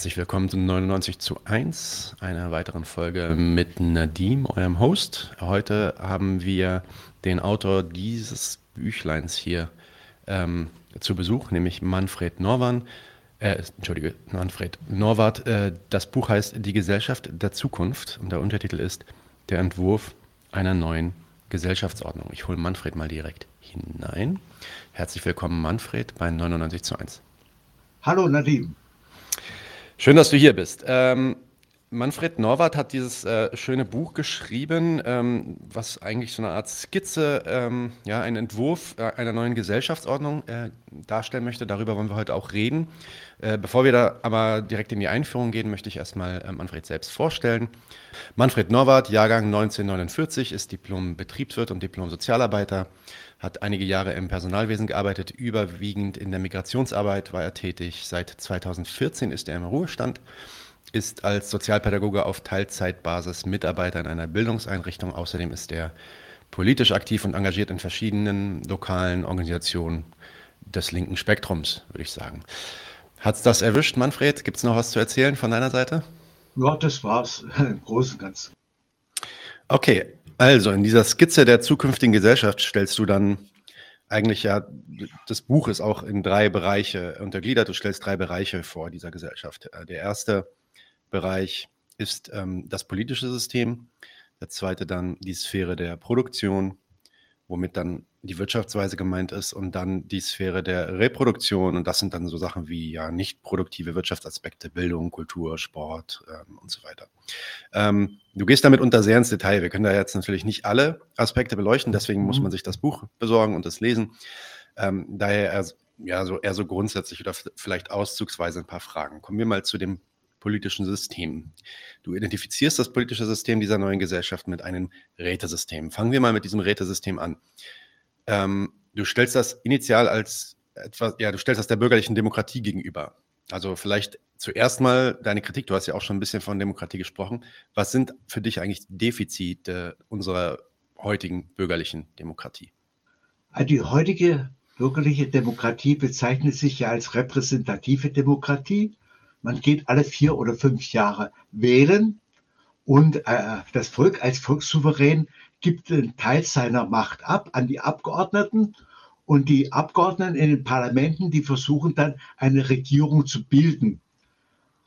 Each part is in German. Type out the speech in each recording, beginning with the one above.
Herzlich willkommen zum 99 zu 1, einer weiteren Folge mit Nadim, eurem Host. Heute haben wir den Autor dieses Büchleins hier ähm, zu Besuch, nämlich Manfred Norwan. Äh, Entschuldige, Manfred Norwart. Äh, das Buch heißt Die Gesellschaft der Zukunft und der Untertitel ist Der Entwurf einer neuen Gesellschaftsordnung. Ich hole Manfred mal direkt hinein. Herzlich willkommen, Manfred, bei 99 zu 1. Hallo, Nadim. Schön, dass du hier bist. Ähm, Manfred Norwart hat dieses äh, schöne Buch geschrieben, ähm, was eigentlich so eine Art Skizze, ähm, ja, einen Entwurf äh, einer neuen Gesellschaftsordnung äh, darstellen möchte. Darüber wollen wir heute auch reden. Äh, bevor wir da aber direkt in die Einführung gehen, möchte ich erstmal äh, Manfred selbst vorstellen. Manfred Norwart, Jahrgang 1949, ist Diplom-Betriebswirt und Diplom-Sozialarbeiter, hat einige Jahre im Personalwesen gearbeitet, überwiegend in der Migrationsarbeit war er tätig. Seit 2014 ist er im Ruhestand ist als Sozialpädagoge auf Teilzeitbasis Mitarbeiter in einer Bildungseinrichtung. Außerdem ist er politisch aktiv und engagiert in verschiedenen lokalen Organisationen des linken Spektrums, würde ich sagen. Hat es das erwischt, Manfred? Gibt es noch was zu erzählen von deiner Seite? Ja, das war's im Großen und Ganzen. Okay, also in dieser Skizze der zukünftigen Gesellschaft stellst du dann eigentlich ja, das Buch ist auch in drei Bereiche untergliedert. Du stellst drei Bereiche vor dieser Gesellschaft. Der erste Bereich ist ähm, das politische System, der zweite dann die Sphäre der Produktion, womit dann die Wirtschaftsweise gemeint ist und dann die Sphäre der Reproduktion und das sind dann so Sachen wie ja nicht produktive Wirtschaftsaspekte, Bildung, Kultur, Sport ähm, und so weiter. Ähm, du gehst damit unter sehr ins Detail. Wir können da jetzt natürlich nicht alle Aspekte beleuchten, deswegen muss mhm. man sich das Buch besorgen und es lesen. Ähm, daher eher, ja, so, eher so grundsätzlich oder vielleicht auszugsweise ein paar Fragen. Kommen wir mal zu dem politischen System. Du identifizierst das politische System dieser neuen Gesellschaft mit einem Rätesystem. Fangen wir mal mit diesem Rätesystem an. Ähm, du stellst das initial als etwas, ja, du stellst das der bürgerlichen Demokratie gegenüber. Also vielleicht zuerst mal deine Kritik. Du hast ja auch schon ein bisschen von Demokratie gesprochen. Was sind für dich eigentlich Defizite unserer heutigen bürgerlichen Demokratie? Die heutige bürgerliche Demokratie bezeichnet sich ja als repräsentative Demokratie. Man geht alle vier oder fünf Jahre wählen und äh, das Volk als Volkssouverän gibt einen Teil seiner Macht ab an die Abgeordneten und die Abgeordneten in den Parlamenten, die versuchen dann eine Regierung zu bilden.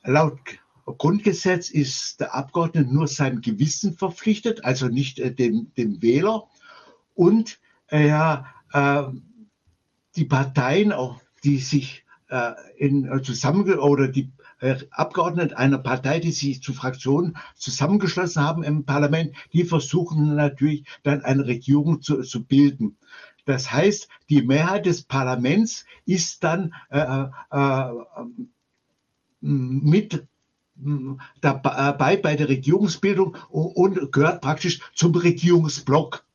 Laut Grundgesetz ist der Abgeordnete nur seinem Gewissen verpflichtet, also nicht äh, dem, dem Wähler. Und äh, äh, die Parteien, auch die sich äh, in, äh, zusammen oder die Abgeordneten einer Partei, die sich zu Fraktionen zusammengeschlossen haben im Parlament, die versuchen natürlich dann eine Regierung zu, zu bilden. Das heißt, die Mehrheit des Parlaments ist dann äh, äh, äh mit dabei bei der Regierungsbildung und gehört praktisch zum Regierungsblock.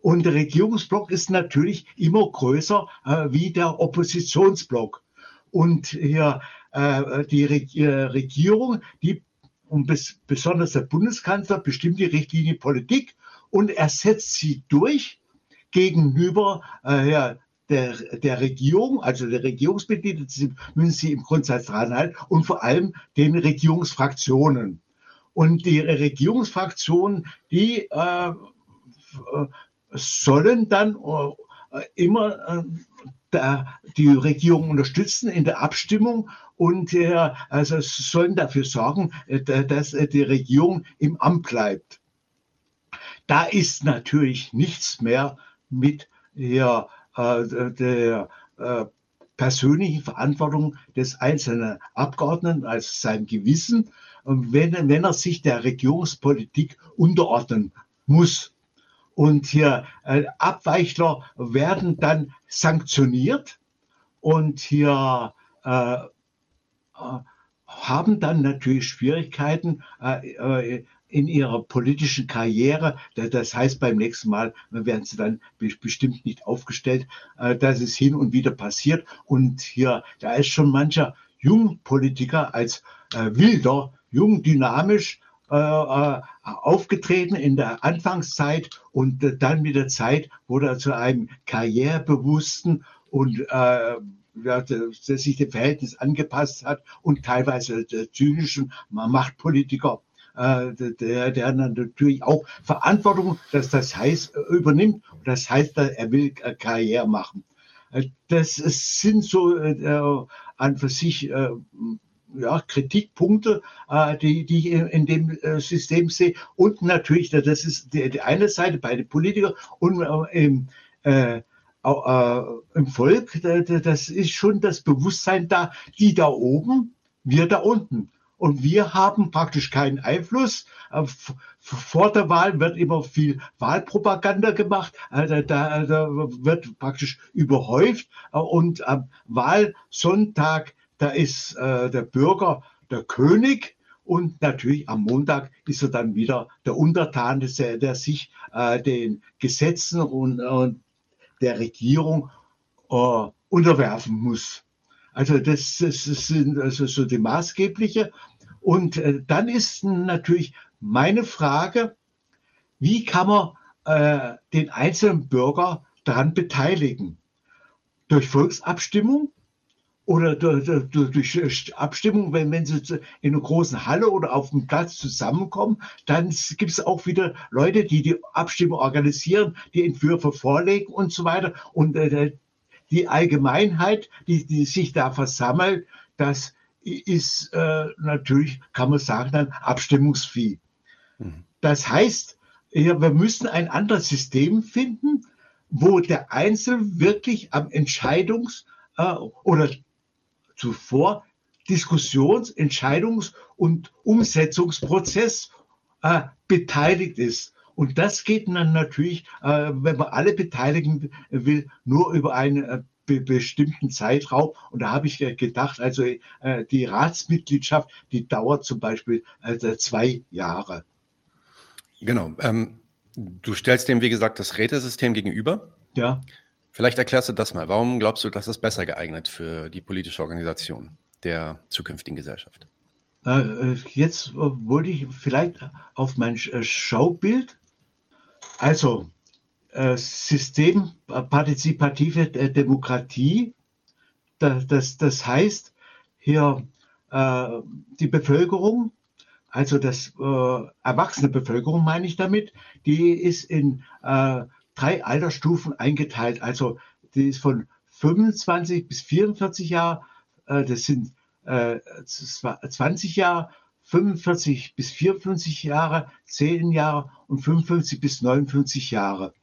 Und der Regierungsblock ist natürlich immer größer äh, wie der Oppositionsblock. Und hier äh, die äh, Regierung, die und besonders der Bundeskanzler bestimmt die Richtlinie Politik und er setzt sie durch gegenüber äh, der, der Regierung, also der Regierungsmitglieder, müssen sie im Grundsatz dran halten und vor allem den Regierungsfraktionen. Und die Regierungsfraktionen, die äh, sollen dann äh, immer äh, die Regierung unterstützen in der Abstimmung und äh, also sollen dafür sorgen, äh, dass äh, die Regierung im Amt bleibt. Da ist natürlich nichts mehr mit der, der persönlichen Verantwortung des einzelnen Abgeordneten, also seinem Gewissen, wenn, wenn er sich der Regierungspolitik unterordnen muss. Und hier äh, Abweichler werden dann sanktioniert und hier äh, haben dann natürlich Schwierigkeiten äh, äh, in ihrer politischen Karriere. Das heißt, beim nächsten Mal werden sie dann bestimmt nicht aufgestellt. Äh, das ist hin und wieder passiert. Und hier, da ist schon mancher Jungpolitiker als wilder, jung, dynamisch aufgetreten in der Anfangszeit und dann mit der Zeit wurde er zu einem karrierebewussten und ja, das sich dem Verhältnis angepasst hat und teilweise der zynischen Machtpolitiker, äh, der, der natürlich auch Verantwortung, dass das heißt, übernimmt. Das heißt, er will Karriere machen. Das sind so äh, an für sich äh, ja, Kritikpunkte, äh, die, die ich in, dem äh, System sehe. Und natürlich, das ist die, die eine Seite bei den Politikern und äh, im, äh, äh, im Volk, das ist schon das Bewusstsein da, die da oben, wir da unten. Und wir haben praktisch keinen Einfluss. Äh, vor der Wahl wird immer viel Wahlpropaganda gemacht. Also da, da wird praktisch überhäuft. Und am Wahlsonntag da ist äh, der Bürger der König und natürlich am Montag ist er dann wieder der Untertan, der, der sich äh, den Gesetzen und, und der Regierung äh, unterwerfen muss. Also das, das, sind also so die maßgebliche. Und äh, dann ist natürlich meine Frage, wie kann man äh, den einzelnen Bürger daran beteiligen? Durch Volksabstimmung oder durch Abstimmung, wenn, wenn sie in einer großen Halle oder auf dem Platz zusammenkommen, dann gibt es auch wieder Leute, die die Abstimmung organisieren, die Entwürfe vorlegen und so weiter. Und äh, die Allgemeinheit, die, die sich da versammelt, das ist äh, natürlich, kann man sagen, dann Abstimmungsvieh. Mhm. Das heißt, ja, wir müssen ein anderes System finden, wo der Einzelne wirklich am Entscheidungs- äh, oder zuvor Diskussions-, Entscheidungs- und Umsetzungsprozess äh, beteiligt ist. Und das geht dann natürlich, äh, wenn man alle beteiligen will, nur über einen äh, be bestimmten Zeitraum. Und da habe ich gedacht, also äh, die Ratsmitgliedschaft, die dauert zum Beispiel also zwei Jahre. Genau. Ähm, du stellst dem, wie gesagt, das Rätesystem gegenüber. Ja. Vielleicht erklärst du das mal. Warum glaubst du, dass es besser geeignet für die politische Organisation der zukünftigen Gesellschaft? Äh, äh, jetzt wollte ich vielleicht auf mein äh, Schaubild. Also System partizipative Demokratie. Das, das heißt hier die Bevölkerung, also das erwachsene Bevölkerung meine ich damit, die ist in drei Altersstufen eingeteilt. Also die ist von 25 bis 44 Jahre, äh, das sind äh, 20 Jahre, 45 bis 54 Jahre, 10 Jahre und 55 bis 59 Jahre.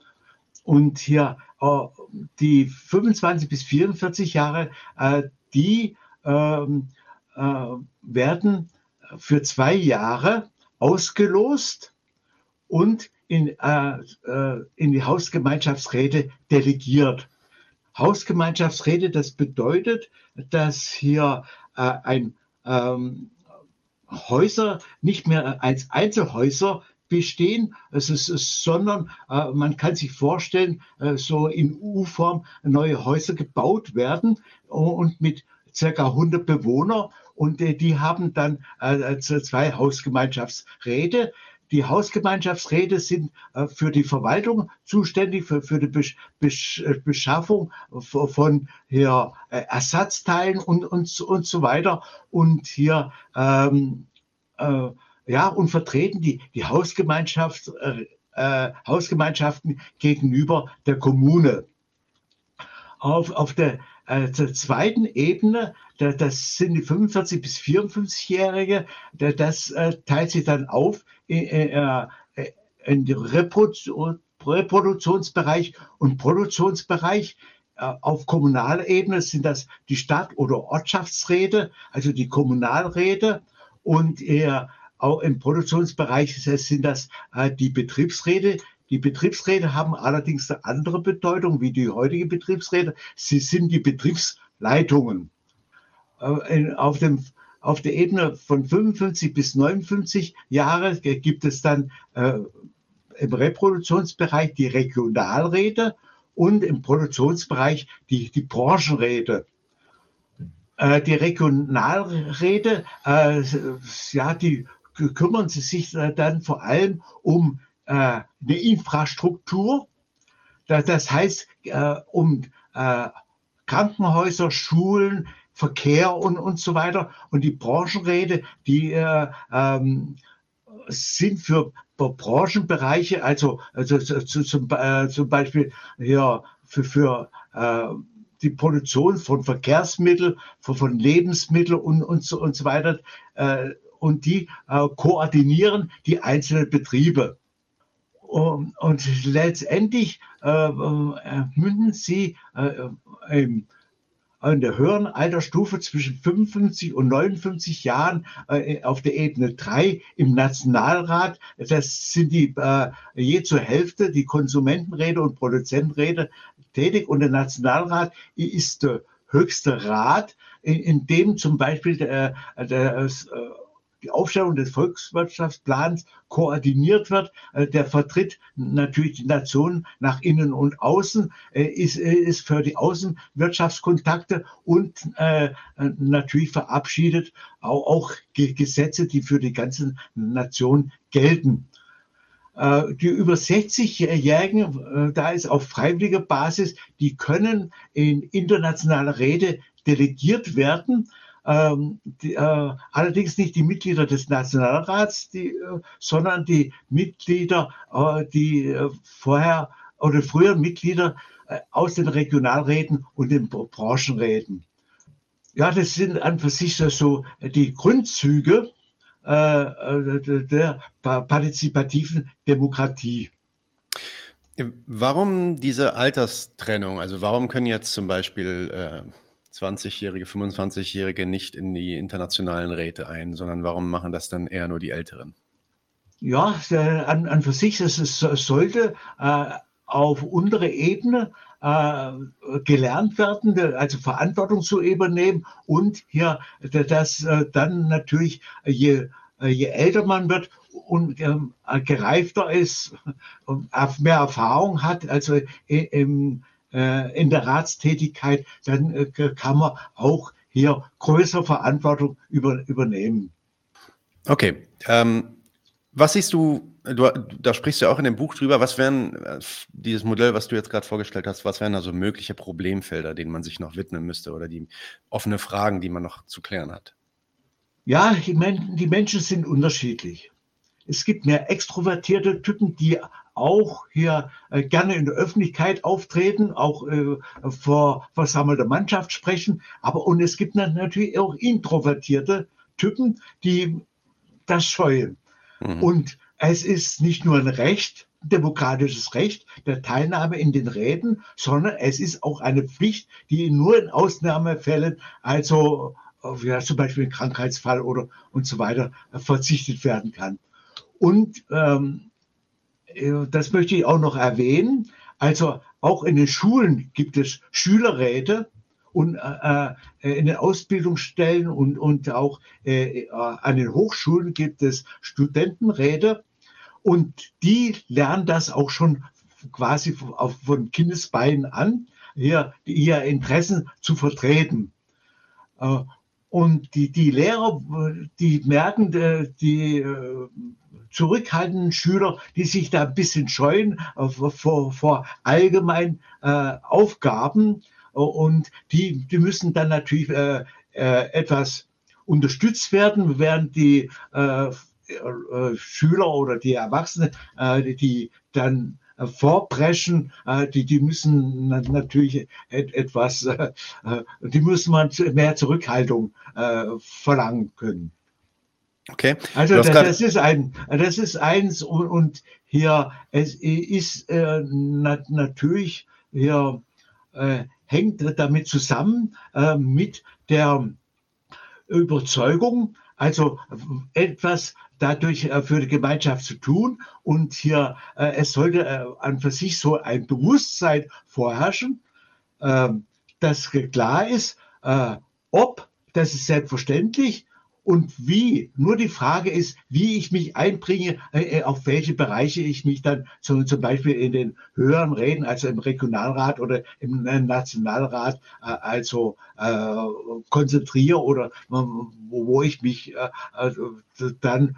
Und hier äh, die 25 bis 44 Jahre, äh, die ähm, äh, werden für zwei Jahre ausgelost und in, äh, äh, in die Hausgemeinschaftsräte delegiert. Hausgemeinschaftsräte, das bedeutet, dass hier äh, ein ähm, Häuser nicht mehr als Einzelhäuser bestehen, es ist, sondern äh, man kann sich vorstellen, äh, so in U-Form neue Häuser gebaut werden und mit circa 100 Bewohner und äh, die haben dann äh, zwei Hausgemeinschaftsräte. Die Hausgemeinschaftsräte sind äh, für die Verwaltung zuständig, für, für die Besch Besch Beschaffung von hier, äh, Ersatzteilen und, und, und so weiter. Und hier ähm, äh, ja, und vertreten die, die Hausgemeinschaft, äh, äh, Hausgemeinschaften gegenüber der Kommune. Auf, auf der, äh, der zweiten Ebene, da, das sind die 45 bis 54-Jährige, da, das äh, teilt sich dann auf in, äh, äh, in den Reproduktion, Reproduktionsbereich und Produktionsbereich. Äh, auf kommunaler Ebene sind das die Stadt- oder Ortschaftsräte, also die Kommunalräte und eher auch im Produktionsbereich sind das äh, die Betriebsräte, die Betriebsräte haben allerdings eine andere Bedeutung wie die heutige Betriebsräte. Sie sind die Betriebsleitungen. Äh, auf, dem, auf der Ebene von 55 bis 59 Jahre gibt es dann äh, im Reproduktionsbereich die Regionalräte und im Produktionsbereich die, die Branchenräte. Äh, die Regionalräte, äh, ja, die kümmern sich dann vor allem um äh, eine Infrastruktur. Das heißt, äh, um äh, Krankenhäuser, Schulen, Verkehr und, und so weiter. Und die Branchenräte, die äh, ähm, sind für Branchenbereiche, also, also zu, zum, äh, zum Beispiel hier für, für äh, die Produktion von Verkehrsmitteln, von, von Lebensmitteln und, und, so, und so weiter. Äh, und die äh, koordinieren die einzelnen Betriebe. Und, und letztendlich äh, äh münden sie äh, im in der höheren Altersstufe zwischen 55 und 59 Jahren äh, auf der Ebene 3 im Nationalrat. Das sind die äh, je zur Hälfte die Konsumentenräte und Produzentenräte tätig und der Nationalrat ist der höchste Rat, in, in dem zum Beispiel der, der äh, die Aufstellung des Volkswirtschaftsplans koordiniert wird. Äh, der vertritt natürlich die Nation nach innen und außen, äh, ist, äh, ist für die Außenwirtschaftskontakte und natürlich verabschiedet auch, Gesetze, die für die ganze Nation gelten. Die über 60-Jährigen, da ist auf freiwilliger Basis, die können in internationale Rede delegiert werden ähm, die, äh, allerdings nicht die Mitglieder des Nationalrats, die, äh, sondern die Mitglieder, äh, die äh, vorher oder früher Mitglieder äh, aus den Regionalräten und den Branchenräten. Ja, das sind an für sich so die Grundzüge äh, der partizipativen Demokratie. Warum diese Alterstrennung? Also warum können jetzt zum Beispiel 20-Jährige, 25-Jährige nicht in die internationalen Räte ein, sondern warum machen das dann eher nur die Älteren? Ja, an, an für sich, es sollte äh, auf unterer Ebene äh, gelernt werden, also Verantwortung zu übernehmen und hier, dass äh, dann natürlich, je, je älter man wird und ähm, gereifter ist, mehr Erfahrung hat, also im äh, in der Ratstätigkeit, dann äh, kann man auch hier größere Verantwortung über, übernehmen. Okay. Ähm, was siehst du, du, da sprichst du auch in dem Buch drüber, was wären äh, dieses Modell, was du jetzt gerade vorgestellt hast, was wären also mögliche Problemfelder, denen man sich noch widmen müsste oder die offene Fragen, die man noch zu klären hat? Ja, die Menschen sind unterschiedlich. Es gibt mehr extrovertierte Typen, die auch hier äh, gerne in der Öffentlichkeit auftreten, auch äh, vor versammelter Mannschaft sprechen. Aber und es gibt natürlich auch introvertierte Typen, die das scheuen. Mhm. Und es ist nicht nur ein Recht, demokratisches Recht der Teilnahme in den Räten, sondern es ist auch eine Pflicht, die nur in Ausnahmefällen, also ja, zum Beispiel ein Krankheitsfall oder und so weiter, verzichtet werden kann. Und ähm, äh, das möchte ich auch noch erwähnen. Also auch in den Schulen gibt es Schülerräte und äh, äh in den Ausbildungsstellen und, und auch äh, an den Hochschulen gibt es Studentenräte und die lernen das auch schon quasi von Kindesbeinen an, hier ihr Interessen zu vertreten. Äh, und die, die Lehrer, die merken, die zurückhaltenden Schüler, die sich da ein bisschen scheuen äh, vor, vor allgemeinen äh, Aufgaben und die, die müssen dann natürlich äh, etwas unterstützt werden, während die Schüler oder die Erwachsenen, die dann vorpreschen, die, die müssen natürlich etwas, die müssen man mehr Zurückhaltung verlangen können. Okay. Also das, das, ist ein, das ist eins und, und hier es ist äh, nat natürlich hier äh, hängt damit zusammen äh, mit der Überzeugung, also etwas dadurch äh, für die Gemeinschaft zu tun und hier äh, es sollte äh, an für sich so ein Bewusstsein vorherrschen, äh, dass klar ist, äh, ob das ist selbstverständlich und wie. Nur die Frage ist, wie ich mich einbringe, äh, äh, auf welche Bereiche ich mich dann zum, zum Beispiel in den höheren Räten, also im Regionalrat oder im äh, Nationalrat, äh, also äh, konzentriere oder wo, ich mich äh, dann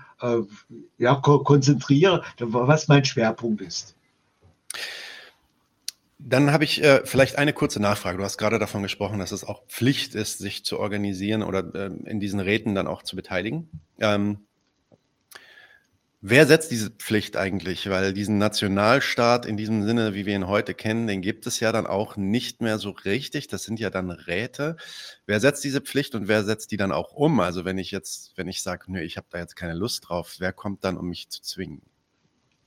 ja, konzentriere, was mein Schwerpunkt ist. Dann habe ich äh, vielleicht eine kurze Nachfrage. Du hast gerade davon gesprochen, dass es auch Pflicht ist, sich zu organisieren oder äh, in diesen Räten dann auch zu beteiligen. Ähm, wer setzt diese Pflicht eigentlich? Weil diesen Nationalstaat in diesem Sinne, wie wir ihn heute kennen, den gibt es ja dann auch nicht mehr so richtig. Das sind ja dann Räte. Wer setzt diese Pflicht und wer setzt die dann auch um? Also wenn ich jetzt, wenn ich sage, nö, ich habe da jetzt keine Lust drauf, wer kommt dann, um mich zu zwingen?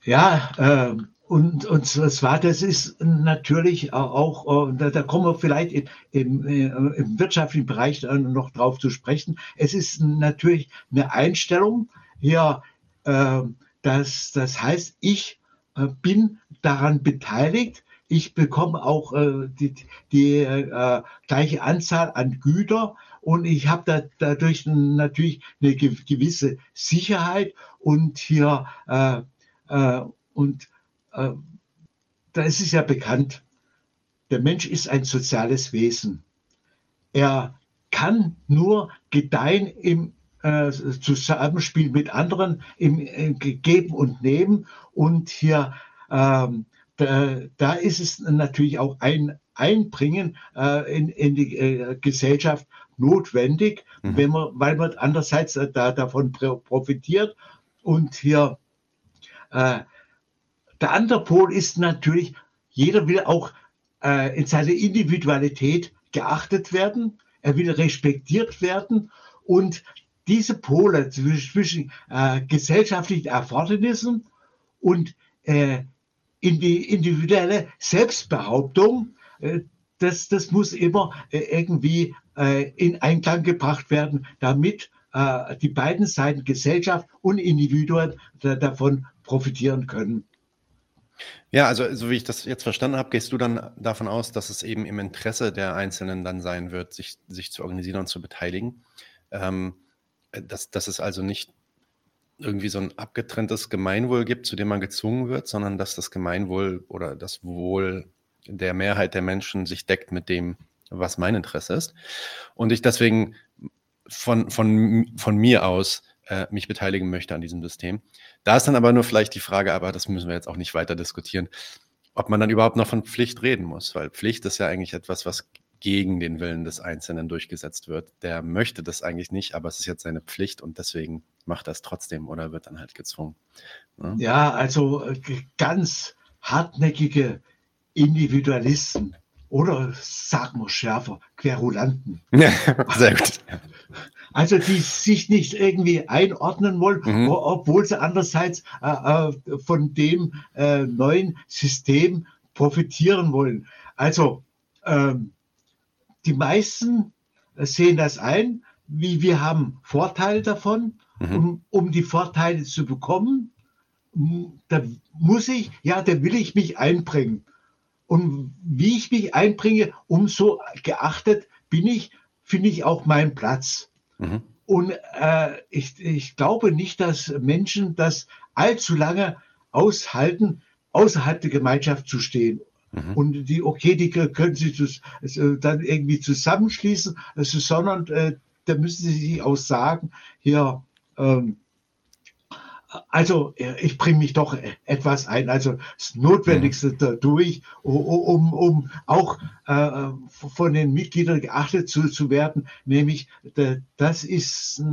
Ja, äh, und, und zwar, das ist natürlich auch, äh, da, da kommen wir vielleicht in, im, äh, im wirtschaftlichen Bereich noch drauf zu sprechen. Es ist natürlich eine Einstellung hier, äh, das, das heißt, ich äh, bin daran beteiligt, ich bekomme auch äh, die, die äh, gleiche Anzahl an Güter und ich habe da, dadurch natürlich eine gewisse Sicherheit und hier äh, und äh, da ist es ja bekannt, der Mensch ist ein soziales Wesen. Er kann nur gedeihen im äh, Zusammenspiel mit anderen, im, im Geben und Nehmen. Und hier, ähm, da, da, ist es natürlich auch ein Einbringen äh, in, in, die äh, Gesellschaft notwendig, mhm. wenn man, weil man andererseits äh, da, davon profitiert. Und hier äh, der andere Pol ist natürlich, jeder will auch äh, in seiner Individualität geachtet werden, er will respektiert werden. Und diese Pole zwischen äh, gesellschaftlichen Erfordernissen und äh, in die individuelle Selbstbehauptung, äh, das, das muss immer äh, irgendwie äh, in Einklang gebracht werden, damit äh, die beiden Seiten Gesellschaft und Individuen davon profitieren können. Ja, also so wie ich das jetzt verstanden habe, gehst du dann davon aus, dass es eben im Interesse der Einzelnen dann sein wird, sich, sich zu organisieren und zu beteiligen. Ähm, dass, dass es also nicht irgendwie so ein abgetrenntes Gemeinwohl gibt, zu dem man gezwungen wird, sondern dass das Gemeinwohl oder das Wohl der Mehrheit der Menschen sich deckt mit dem, was mein Interesse ist. Und ich deswegen von, von, von mir aus äh, mich beteiligen möchte an diesem System. Da ist dann aber nur vielleicht die Frage, aber das müssen wir jetzt auch nicht weiter diskutieren, ob man dann überhaupt noch von Pflicht reden muss, weil Pflicht ist ja eigentlich etwas, was gegen den Willen des Einzelnen durchgesetzt wird. Der möchte das eigentlich nicht, aber es ist jetzt seine Pflicht und deswegen macht es trotzdem oder wird dann halt gezwungen. Ja, ne? ja also äh, ganz hartnäckige Individualisten oder sagen wir schärfer, Querulanten. Sehr gut. Also die sich nicht irgendwie einordnen wollen, mhm. obwohl sie andererseits äh, äh, von dem äh, neuen System profitieren wollen. Also ähm, die meisten sehen das ein, wie wir haben Vorteile davon. Mhm. Um, um die Vorteile zu bekommen, da muss ich, ja, da will ich mich einbringen. Und wie ich mich einbringe, umso geachtet bin ich, finde ich auch meinen Platz. Mhm. Und äh, ich, ich glaube nicht, dass Menschen das allzu lange aushalten, außerhalb der Gemeinschaft zu stehen. Mhm. Und die, okay, die können sich also dann irgendwie zusammenschließen, also, sondern äh, da müssen sie sich auch sagen, hier, ähm, also ich bringe mich doch etwas ein, also das Notwendigste dadurch, um, um auch äh, von den Mitgliedern geachtet zu, zu werden, nämlich das ist,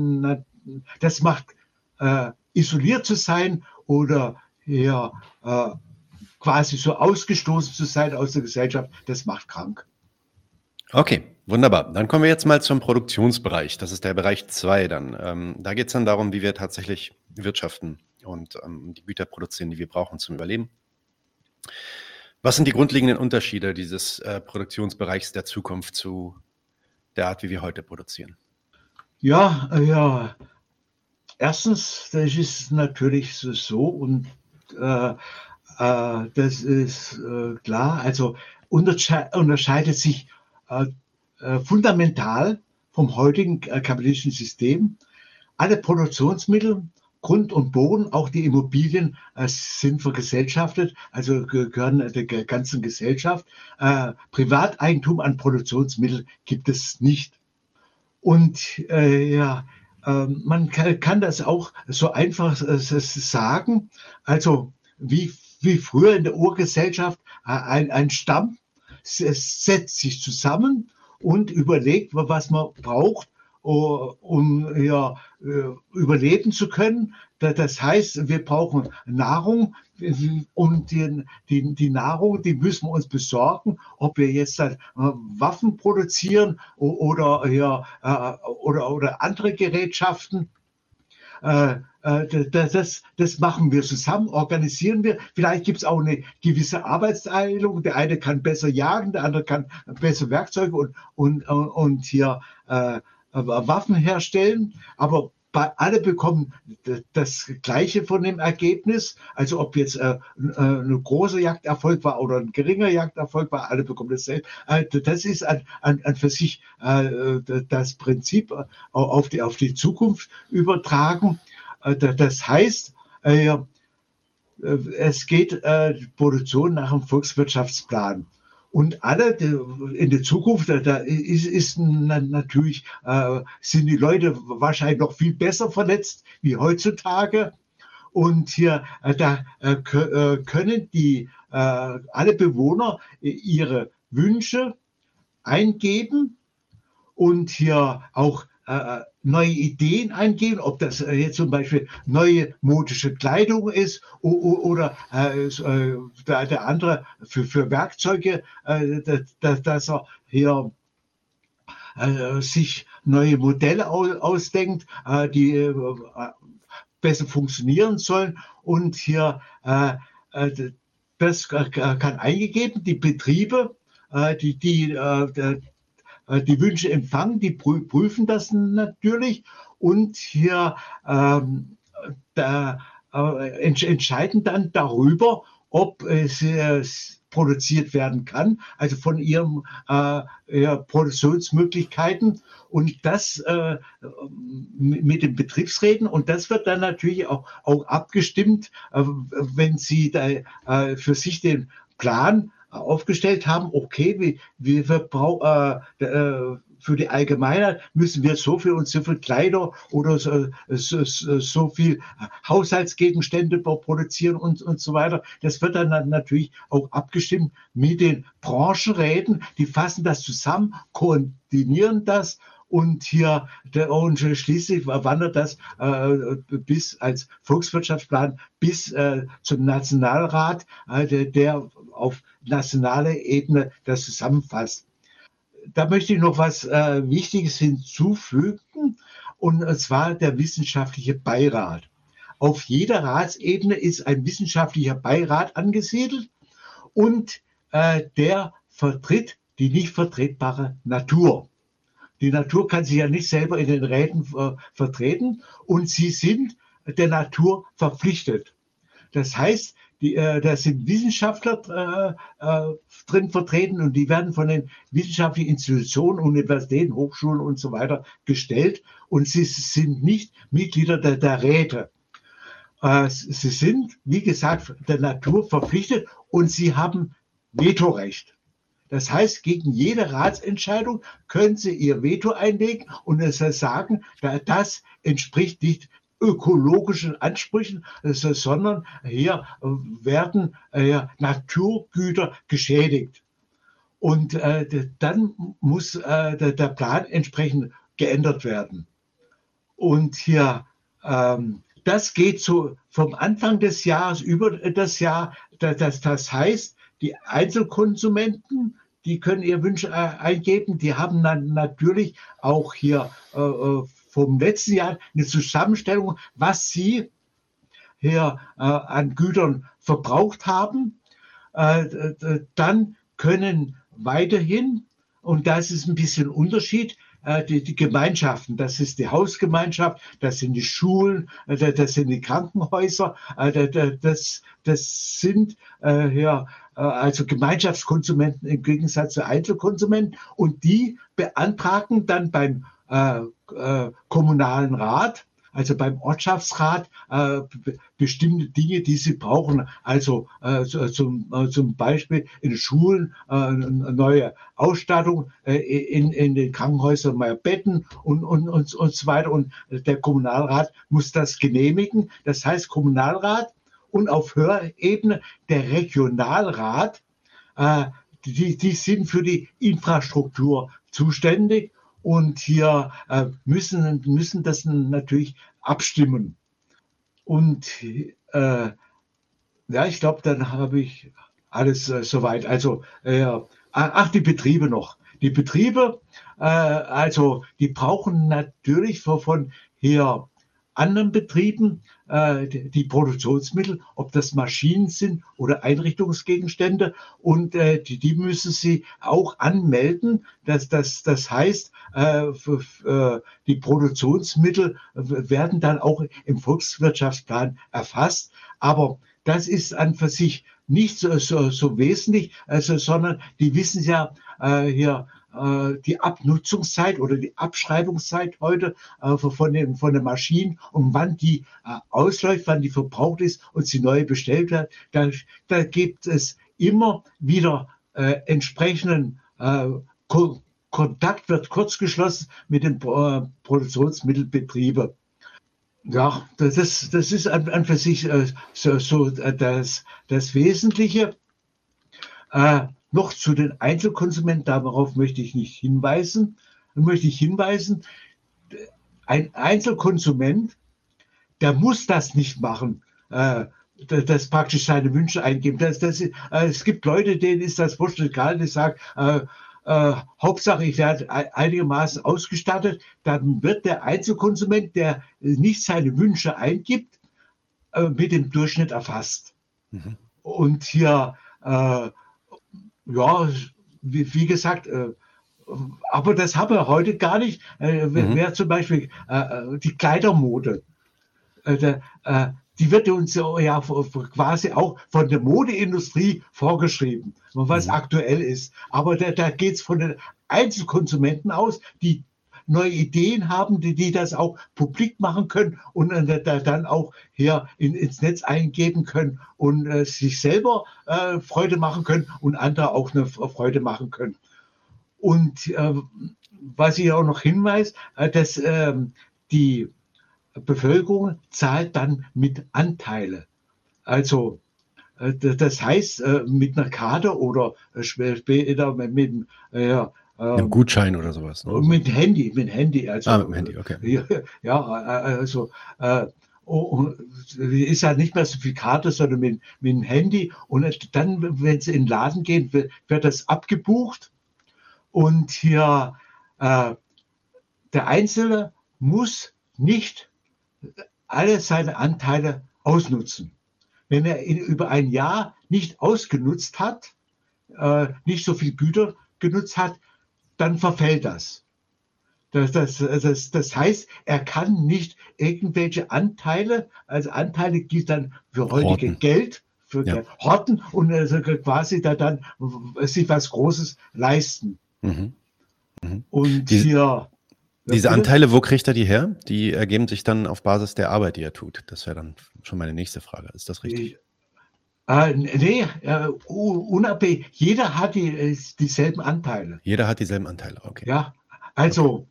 das macht äh, isoliert zu sein oder ja, äh, quasi so ausgestoßen zu sein aus der Gesellschaft, das macht krank. Okay, wunderbar. Dann kommen wir jetzt mal zum Produktionsbereich. Das ist der Bereich 2 dann. Ähm, da geht es dann darum, wie wir tatsächlich wirtschaften und ähm, die Güter produzieren, die wir brauchen zum Überleben. Was sind die grundlegenden Unterschiede dieses äh, Produktionsbereichs der Zukunft zu der Art, wie wir heute produzieren? Ja, äh, ja. Erstens, das ist natürlich so und äh, äh, das ist äh, klar. Also untersche unterscheidet sich äh, fundamental vom heutigen kapitalistischen System. Alle Produktionsmittel, Grund und Boden, auch die Immobilien sind vergesellschaftet, also gehören der ganzen Gesellschaft. Privateigentum an Produktionsmitteln gibt es nicht. Und äh, ja, äh, man kann, das auch so einfach äh, sagen. Also wie wie früher in der Urgesellschaft ein, ein Stamm setzt sich zusammen und überlegt, was man braucht, um ja, überleben zu können. Das heißt, wir brauchen Nahrung und die, die, die Nahrung, die müssen wir uns besorgen, ob wir jetzt dann Waffen produzieren oder, ja, oder, oder andere Gerätschaften. Äh, äh, das, das machen wir zusammen, organisieren wir. Vielleicht gibt es auch eine gewisse Arbeitsteilung. Der eine kann besser jagen, der andere kann besser Werkzeuge und, und, und hier äh, Waffen herstellen. Aber alle bekommen das Gleiche von dem Ergebnis. Also ob jetzt äh, äh ein großer Jagderfolg war oder ein geringer Jagderfolg war, alle bekommen dasselbe. Äh, das ist an, an, an für sich äh, das Prinzip äh, auf die, auf die Zukunft übertragen. Äh, das heißt, es geht Produktion nach dem Volkswirtschaftsplan. Und alle in der Zukunft, da ist, ist natürlich, äh, sind die Leute wahrscheinlich noch viel besser vernetzt wie heutzutage. Und hier, äh, da äh, äh können die, äh, alle Bewohner ihre Wünsche eingeben und hier auch äh, neue Ideen eingehen, ob das äh, jetzt zum Beispiel neue modische Kleidung ist oder äh, äh, der, der andere für, Werkzeuge, dass, er hier sich neue Modelle aus, ausdenkt, die besser funktionieren sollen. Und hier das kann eingegeben, die Betriebe, die, die die Wünsche empfangen, die prüfen das natürlich. Und hier ähm, da, äh, entscheiden dann darüber, ob es äh, produziert werden kann, also von ihren äh, ja, Produktionsmöglichkeiten. Und das äh, mit den Betriebsräten. Und das wird dann natürlich auch, auch abgestimmt, äh, wenn sie da, äh, für sich den Plan aufgestellt haben, okay, wir, wir verbrauchen äh, äh, für die Allgemeinheit müssen wir so viel und so viel Kleider oder so, so, so viel Haushaltsgegenstände produzieren und, und so weiter. Das wird dann natürlich auch abgestimmt mit den Branchenräten. Die fassen das zusammen, koordinieren das und hier und schließlich wandert das äh, bis als Volkswirtschaftsplan bis äh, zum Nationalrat, äh, der, der auf nationaler Ebene das zusammenfasst. Da möchte ich noch was äh, Wichtiges hinzufügen, und zwar der wissenschaftliche Beirat. Auf jeder Ratsebene ist ein wissenschaftlicher Beirat angesiedelt und äh, der vertritt die nicht vertretbare Natur. Die Natur kann sich ja nicht selber in den Räten äh, vertreten und sie sind der Natur verpflichtet. Das heißt, die, äh, da sind Wissenschaftler äh, äh, drin vertreten und die werden von den wissenschaftlichen Institutionen, Universitäten, Hochschulen und so weiter gestellt und sie sind nicht Mitglieder der, der Räte. Äh, sie sind, wie gesagt, der Natur verpflichtet und sie haben Vetorecht. Das heißt, gegen jede Ratsentscheidung können Sie Ihr Veto einlegen und es sagen, das entspricht nicht ökologischen Ansprüchen, sondern hier werden äh, Naturgüter geschädigt. Und äh, dann muss äh, der, Plan entsprechend geändert werden. Und hier, ähm, das geht so vom Anfang des Jahres über das Jahr. Das, das heißt, die Einzelkonsumenten die können ihr Wünsche äh, eingeben. Die haben dann natürlich auch hier äh, äh, vom letzten Jahr eine Zusammenstellung, was sie hier an Gütern verbraucht haben. Dann können weiterhin, und das ist ein bisschen Unterschied, die, die Gemeinschaften, das ist die Hausgemeinschaft, das sind die Schulen, das sind die Krankenhäuser, das, das sind ja äh, also Gemeinschaftskonsumenten im Gegensatz zu Einzelkonsumenten. Und die beantragen dann beim äh, äh, kommunalen Rat, also beim Ortschaftsrat, äh, bestimmte Dinge, die sie brauchen. Also äh, zum, äh, zum Beispiel in Schulen äh, neue Ausstattung, äh, in, in den Krankenhäusern mehr Betten und, und, und, und so weiter. Und der Kommunalrat muss das genehmigen. Das heißt, Kommunalrat und auf Hörebene der Regionalrat. Äh, die, die sind für die Infrastruktur zuständig und hier äh, müssen, müssen das natürlich abstimmen. Und äh, ja, ich glaube, dann habe ich alles äh, soweit. Also, äh, ach, die Betriebe noch. Die Betriebe, äh, also die brauchen natürlich von, von hier anderen Betrieben äh, die Produktionsmittel, ob das Maschinen sind oder Einrichtungsgegenstände. Und äh, die, die müssen sie auch anmelden. Das, das, das heißt, äh, für, äh, die Produktionsmittel werden dann auch im Volkswirtschaftsplan erfasst. Aber das ist an für sich nicht so, so, so wesentlich, also, sondern die wissen ja äh, hier, die Abnutzungszeit oder die Abschreibungszeit heute äh, von, den, von den Maschinen und wann die äh, ausläuft, wann die verbraucht ist und sie neu bestellt wird. Da, da gibt es immer wieder äh, entsprechenden äh, Ko Kontakt wird kurz geschlossen mit den äh, Produktionsmittelbetrieben. Ja, das ist, das ist an, an für sich äh, so, so das, das Wesentliche. Äh, noch zu den Einzelkonsumenten, darauf möchte ich nicht hinweisen. Möchte ich hinweisen, ein Einzelkonsument, der muss das nicht machen, äh, das praktisch seine Wünsche eingeben. Das, das, äh, es gibt Leute, denen ist das wurscht egal, die sagen, äh, äh, Hauptsache ich werde einigermaßen ausgestattet, dann wird der Einzelkonsument, der nicht seine Wünsche eingibt, äh, mit dem Durchschnitt erfasst. Mhm. Und hier äh, ja, wie, wie gesagt, äh, aber das haben wir heute gar nicht. Äh, mhm. Wer zum Beispiel äh, äh die Kleidermode, äh, der, äh, die wird uns ja quasi auch von der Modeindustrie vorgeschrieben, was mhm. aktuell ist. Aber da, da geht es von den Einzelkonsumenten aus, die neue Ideen haben, die, die das auch publik machen können und äh, dann auch hier in, ins Netz eingeben können und äh, sich selber äh, Freude machen können und andere auch eine Freude machen können. Und äh, was ich auch noch hinweise, äh, dass äh, die Bevölkerung zahlt dann mit Anteile. Also äh, das heißt, mit einer Karte oder später mit, mit ja, ähm, Gutschein oder sowas. Ne? Mit Handy, mit Handy. Also, ah, mit dem Handy, okay. Ja, also äh, oh, ist ja nicht mehr so viel Karte, sondern mit, mit dem Handy. Und dann, wenn Sie in den Laden gehen, wird, wird das abgebucht. Und hier äh, der Einzelne muss nicht alle seine Anteile ausnutzen. Wenn er in, über ein Jahr nicht ausgenutzt hat, äh, nicht so viel Güter genutzt hat, dann verfällt das. Das, das, das, das heißt, er kann nicht irgendwelche Anteile, also Anteile gilt dann für heutige Horten. Geld, für ja. Horten und also quasi da dann sich was Großes leisten. Mhm. Mhm. Und diese, hier. Diese Anteile, wo kriegt er die her? Die ergeben sich dann auf Basis der Arbeit, die er tut. Das wäre dann schon meine nächste Frage. Ist das richtig? Äh, nee, äh, unabhängig. Jeder hat die, äh, dieselben Anteile. Jeder hat dieselben Anteile, okay. Ja, also,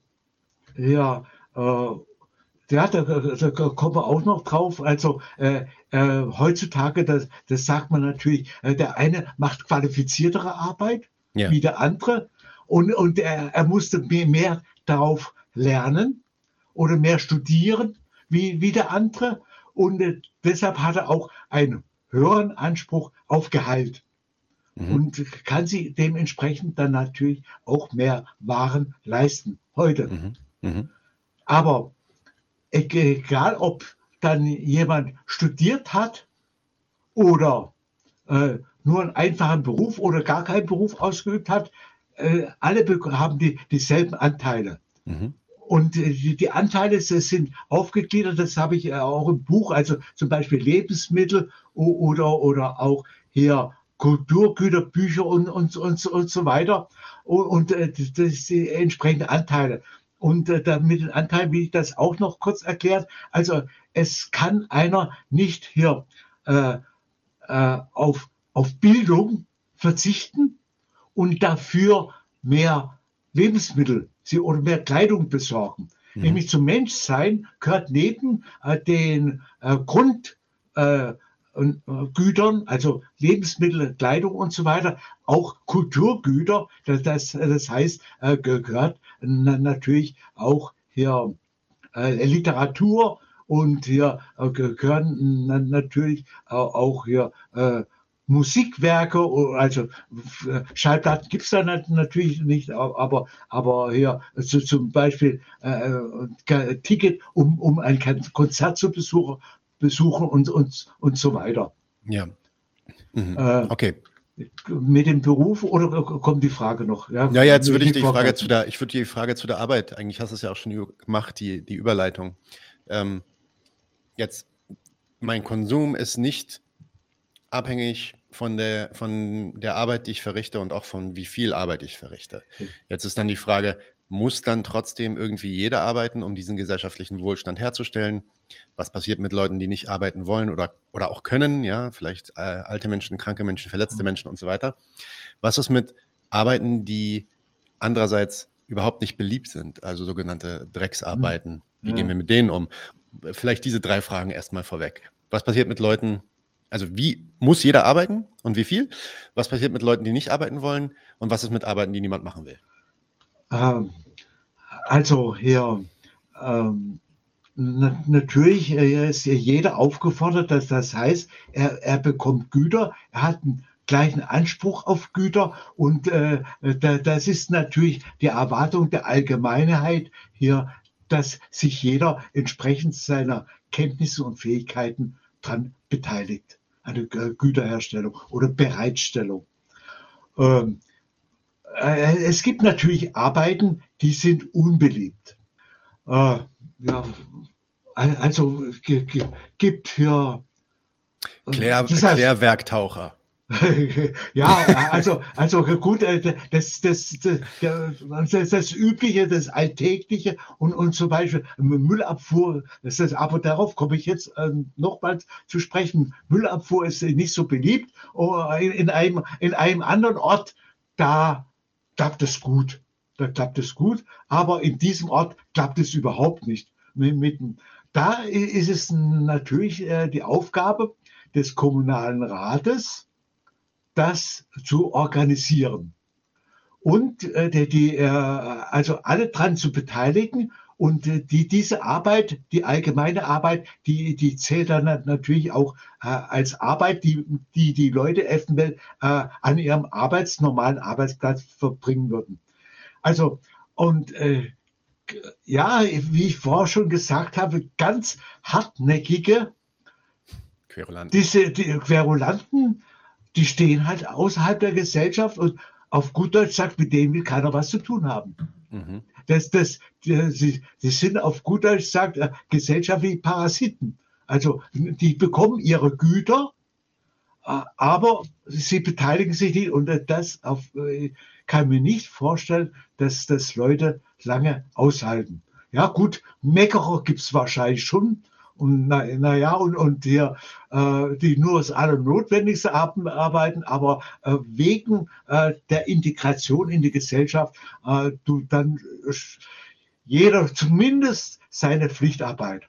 okay. ja, äh, ja, da, da, kommen wir auch noch drauf. Also äh, äh, heutzutage, das, das sagt man natürlich, äh, der eine macht qualifiziertere Arbeit ja. wie der andere und, und er, er musste mehr, mehr darauf lernen oder mehr studieren wie, wie der andere. Und deshalb hat er auch ein höheren Anspruch auf Gehalt mhm. und kann sie dementsprechend dann natürlich auch mehr Waren leisten heute. Mhm. Mhm. Aber egal, ob dann jemand studiert hat oder äh, nur einen einfachen Beruf oder gar keinen Beruf ausgeübt hat, äh, alle haben die, dieselben Anteile. Und äh, die Anteile sind aufgegliedert, das habe ich äh, auch im Buch, also zum Beispiel Lebensmittel oder, oder auch hier Kulturgüter, Bücher und, und, und, und so weiter. Und, und äh, das sind die entsprechenden Anteile. Und äh, mit den Anteilen will ich das auch noch kurz erklären. Also es kann einer nicht hier äh, äh, auf, auf Bildung verzichten und dafür mehr Lebensmittel sie oder mehr Kleidung besorgen. Mhm. Nämlich zum Menschsein gehört neben äh, den äh, Grund, äh, Gütern, also Lebensmittel, Kleidung und so weiter, auch Kulturgüter. Das, das, das heißt, gehört natürlich auch hier Literatur und hier gehören natürlich auch hier Musikwerke, also Schallplatten gibt es da natürlich nicht, aber, aber hier so zum Beispiel äh, äh Ticket, um, um ein Konzert zu besuchen, besuchen und, und, und so weiter. Ja. Mhm. Äh, okay. Mit dem Beruf oder kommt die Frage noch? Ja, ja jetzt würde ich die Frage zu der, ich würde die Frage zu der Arbeit, eigentlich hast du es ja auch schon gemacht, die, die Überleitung. Ähm, jetzt, mein Konsum ist nicht abhängig von der, von der Arbeit, die ich verrichte und auch von wie viel Arbeit ich verrichte. Hm. Jetzt ist dann die Frage, muss dann trotzdem irgendwie jeder arbeiten, um diesen gesellschaftlichen Wohlstand herzustellen? Was passiert mit Leuten, die nicht arbeiten wollen oder, oder auch können? Ja, vielleicht äh, alte Menschen, kranke Menschen, verletzte hm. Menschen und so weiter. Was ist mit Arbeiten, die andererseits überhaupt nicht beliebt sind, also sogenannte Drecksarbeiten? Hm. Wie ja. gehen wir mit denen um? Vielleicht diese drei Fragen erstmal vorweg. Was passiert mit Leuten, also wie muss jeder arbeiten und wie viel? Was passiert mit Leuten, die nicht arbeiten wollen? Und was ist mit Arbeiten, die niemand machen will? Ähm, also hier ähm, na, natürlich äh, ist jeder aufgefordert, dass das heißt, er, er bekommt Güter, er hat einen gleichen Anspruch auf Güter und äh, da, das ist natürlich die Erwartung der Allgemeinheit hier, dass sich jeder entsprechend seiner Kenntnisse und Fähigkeiten dran beteiligt eine Güterherstellung oder Bereitstellung. Ähm, äh, es gibt natürlich Arbeiten, die sind unbeliebt. Äh, ja, also gibt hier Klär, Klärwerktaucher. ja, also, also gut, äh, das, das, das, das, Übliche, das Alltägliche und, und zum Beispiel Müllabfuhr, das ist, aber darauf komme ich jetzt ähm, nochmals zu sprechen. Müllabfuhr ist nicht so beliebt. Oh, in, einem, in einem anderen Ort, da klappt es gut. Da klappt es gut, aber in diesem Ort klappt es überhaupt nicht. Da ist es natürlich äh, die Aufgabe des kommunalen Rates, das zu organisieren. Und äh, die, die, äh, also alle dran zu beteiligen und äh, die, diese Arbeit, die allgemeine Arbeit, die, die zählt dann natürlich auch äh, als Arbeit, die, die die Leute eventuell äh, an ihrem arbeitsnormalen Arbeitsplatz verbringen würden. Also, und äh, ja, wie ich vorher schon gesagt habe, ganz hartnäckige Querulanten. Diese die Querulanten, die stehen halt außerhalb der Gesellschaft und auf gut Deutsch sagt, mit denen will keiner was zu tun haben. Mhm. Das, das, das, sie, sie sind auf gut Deutsch sagt, äh, gesellschaftliche Parasiten. Also die bekommen ihre Güter, äh, aber sie beteiligen sich nicht und das auf, äh, kann mir nicht vorstellen, dass das Leute lange aushalten. Ja gut, Meckerer gibt es wahrscheinlich schon, und naja, na ja, und, und hier, äh, die nur das Allernotwendigste arbeiten, aber äh, wegen äh, der Integration in die Gesellschaft, äh, du dann jeder zumindest seine Pflichtarbeit.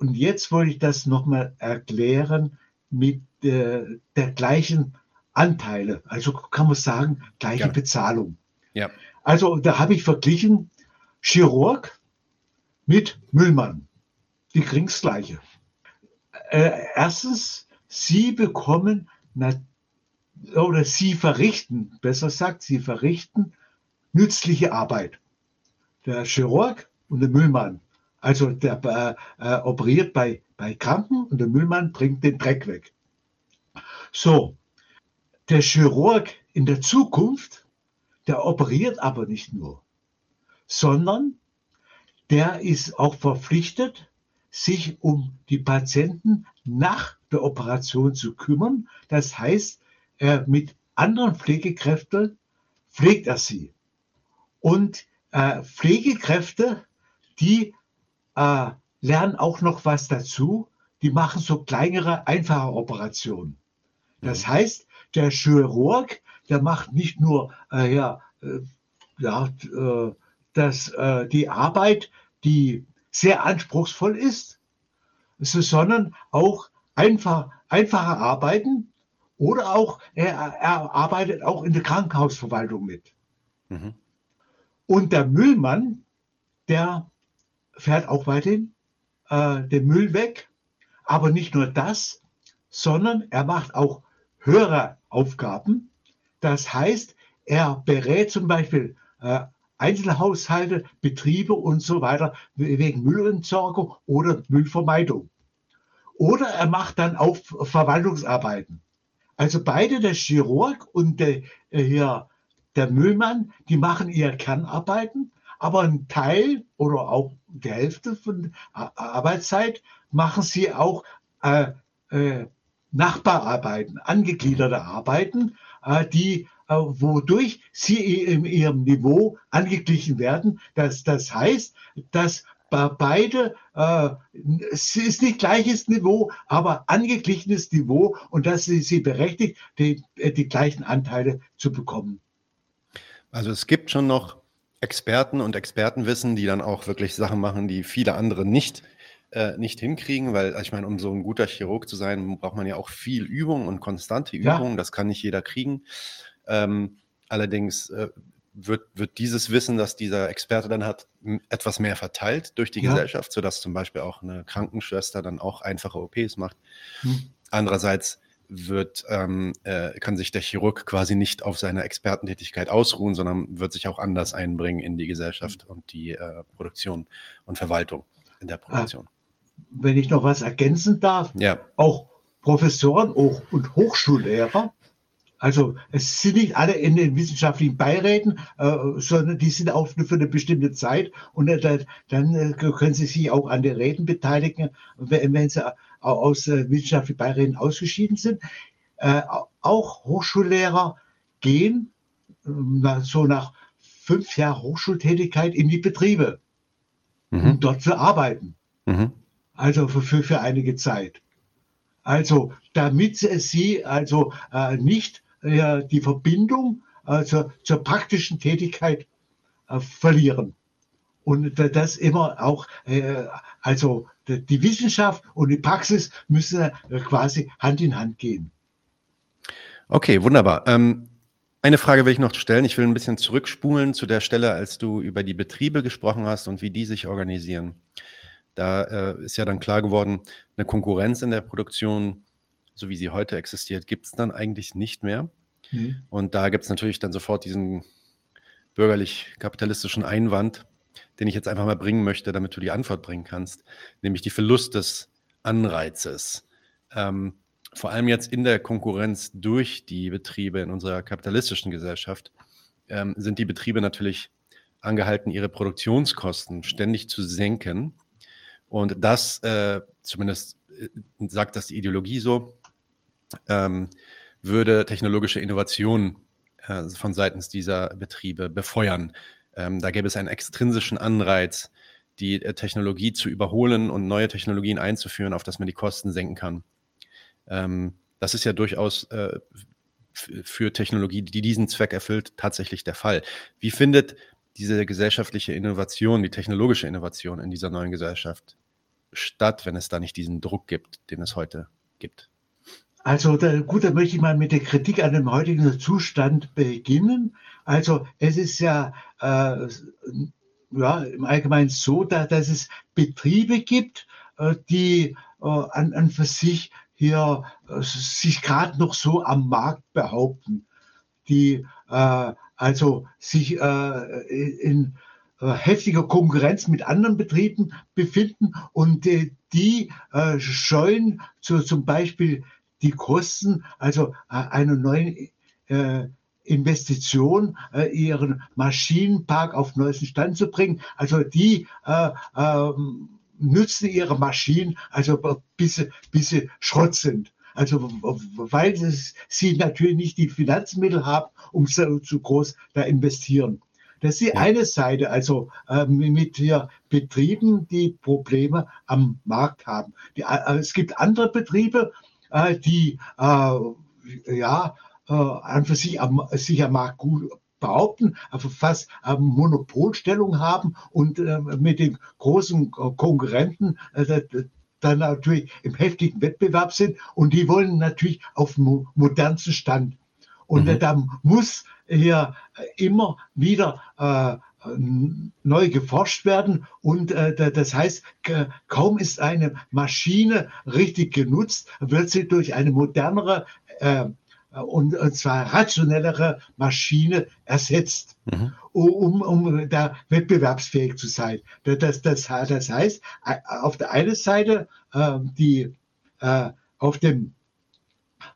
Und jetzt wollte ich das nochmal erklären mit äh, der gleichen Anteile, also kann man sagen, gleiche ja. Bezahlung. Ja. Also da habe ich verglichen Chirurg mit Müllmann die kriegen das Gleiche. Äh, erstens, sie bekommen oder sie verrichten, besser gesagt, sie verrichten nützliche Arbeit. Der Chirurg und der Müllmann, also der äh, äh, operiert bei, bei Kranken und der Müllmann bringt den Dreck weg. So, der Chirurg in der Zukunft, der operiert aber nicht nur, sondern der ist auch verpflichtet, sich um die Patienten nach der Operation zu kümmern. Das heißt, äh, mit anderen Pflegekräften pflegt er sie. Und äh, Pflegekräfte, die äh, lernen auch noch was dazu. Die machen so kleinere, einfache Operationen. Das mhm. heißt, der Chirurg, der macht nicht nur äh, ja, äh, ja, äh, das, die Arbeit, die sehr anspruchsvoll ist, sondern auch einfach, einfache Arbeiten oder auch, er, er arbeitet auch in der Krankenhausverwaltung mit. Mhm. Und der Müllmann, der fährt auch weiterhin äh, den Müll weg. Aber nicht nur das, sondern er macht auch höhere Aufgaben. Das heißt, er berät zum Beispiel äh, Einzelhaushalte, Betriebe und so weiter wegen Müllentsorgung oder Müllvermeidung. Oder er macht dann auch Verwaltungsarbeiten. Also beide, der Chirurg und der, äh, hier, der Müllmann, die machen ihre Kernarbeiten, aber ein Teil oder auch die Hälfte von Arbeitszeit machen sie auch äh, äh, Nachbararbeiten, angegliederte Arbeiten, äh, die wodurch sie in ihrem Niveau angeglichen werden. Das, das heißt, dass beide, äh, es ist nicht gleiches Niveau, aber angeglichenes Niveau und dass sie, sie berechtigt, die, die gleichen Anteile zu bekommen. Also es gibt schon noch Experten und Expertenwissen, die dann auch wirklich Sachen machen, die viele andere nicht, äh, nicht hinkriegen, weil ich meine, um so ein guter Chirurg zu sein, braucht man ja auch viel Übung und konstante Übung. Ja. Das kann nicht jeder kriegen. Ähm, allerdings äh, wird, wird dieses Wissen, das dieser Experte dann hat, etwas mehr verteilt durch die ja. Gesellschaft, sodass zum Beispiel auch eine Krankenschwester dann auch einfache OPs macht. Hm. Andererseits wird, ähm, äh, kann sich der Chirurg quasi nicht auf seine Expertentätigkeit ausruhen, sondern wird sich auch anders einbringen in die Gesellschaft und die äh, Produktion und Verwaltung in der Produktion. Wenn ich noch was ergänzen darf, ja. auch Professoren auch und Hochschullehrer also es sind nicht alle in den wissenschaftlichen Beiräten, äh, sondern die sind auch für eine bestimmte Zeit und äh, dann äh, können sie sich auch an den Räten beteiligen, wenn, wenn sie aus äh, wissenschaftlichen Beiräten ausgeschieden sind. Äh, auch Hochschullehrer gehen äh, so nach fünf Jahren Hochschultätigkeit in die Betriebe, mhm. um dort zu arbeiten. Mhm. Also für, für, für einige Zeit. Also damit sie also äh, nicht ja, die Verbindung äh, zur, praktischen Tätigkeit äh, verlieren. Und das immer auch, äh, also die Wissenschaft und die Praxis müssen äh, quasi Hand in Hand gehen. Okay, wunderbar. Ähm, eine Frage will ich noch stellen. Ich will ein bisschen zurückspulen zu der Stelle, als du über die Betriebe gesprochen hast und wie die sich organisieren. Da äh, ist ja dann klar geworden, eine Konkurrenz in der Produktion so wie sie heute existiert, gibt es dann eigentlich nicht mehr. Mhm. Und da gibt es natürlich dann sofort diesen bürgerlich-kapitalistischen Einwand, den ich jetzt einfach mal bringen möchte, damit du die Antwort bringen kannst, nämlich die Verlust des Anreizes. Ähm, vor allem jetzt in der Konkurrenz durch die Betriebe in unserer kapitalistischen Gesellschaft ähm, sind die Betriebe natürlich angehalten, ihre Produktionskosten ständig zu senken. Und das, äh, zumindest äh, sagt das die Ideologie so, ähm, würde technologische Innovation äh, von seitens dieser Betriebe befeuern. Ähm, da gäbe es einen extrinsischen Anreiz, die äh, Technologie zu überholen und neue Technologien einzuführen, auf dass man die Kosten senken kann. Ähm, das ist ja durchaus äh, für Technologie, die diesen Zweck erfüllt, tatsächlich der Fall. Wie findet diese gesellschaftliche Innovation, die technologische Innovation in dieser neuen Gesellschaft statt, wenn es da nicht diesen Druck gibt, den es heute gibt? Also da, gut, da möchte ich mal mit der Kritik an dem heutigen Zustand beginnen. Also es ist ja, äh, ja im Allgemeinen so, da, dass es Betriebe gibt, äh, die äh, an, an für sich hier äh, sich gerade noch so am Markt behaupten, die äh, also sich äh, in heftiger Konkurrenz mit anderen Betrieben befinden und die scheuen zu, zum Beispiel die Kosten, also äh, einer neuen äh, Investition, äh, ihren Maschinenpark auf neuesten Stand zu bringen. Also die äh, äh, nützen ihre Maschinen, also bis, bis sie Schrott sind. Also weil sie natürlich nicht die Finanzmittel haben, um so, zu groß da investieren. Das ist die ja. eine Seite, also äh, mit hier Betrieben, die Probleme am Markt haben. Die, äh, es gibt andere Betriebe, die äh, ja äh, an für sich am, sich am Markt gut behaupten, also fast äh, Monopolstellung haben und äh, mit den großen Konkurrenten äh, dann natürlich im heftigen Wettbewerb sind und die wollen natürlich auf dem modernsten Stand. Und mhm. da muss hier immer wieder äh, neu geforscht werden. Und äh, das heißt, kaum ist eine Maschine richtig genutzt, wird sie durch eine modernere äh, und, und zwar rationellere Maschine ersetzt, mhm. um, um da wettbewerbsfähig zu sein. Das, das, das heißt, auf der einen Seite äh, die auf dem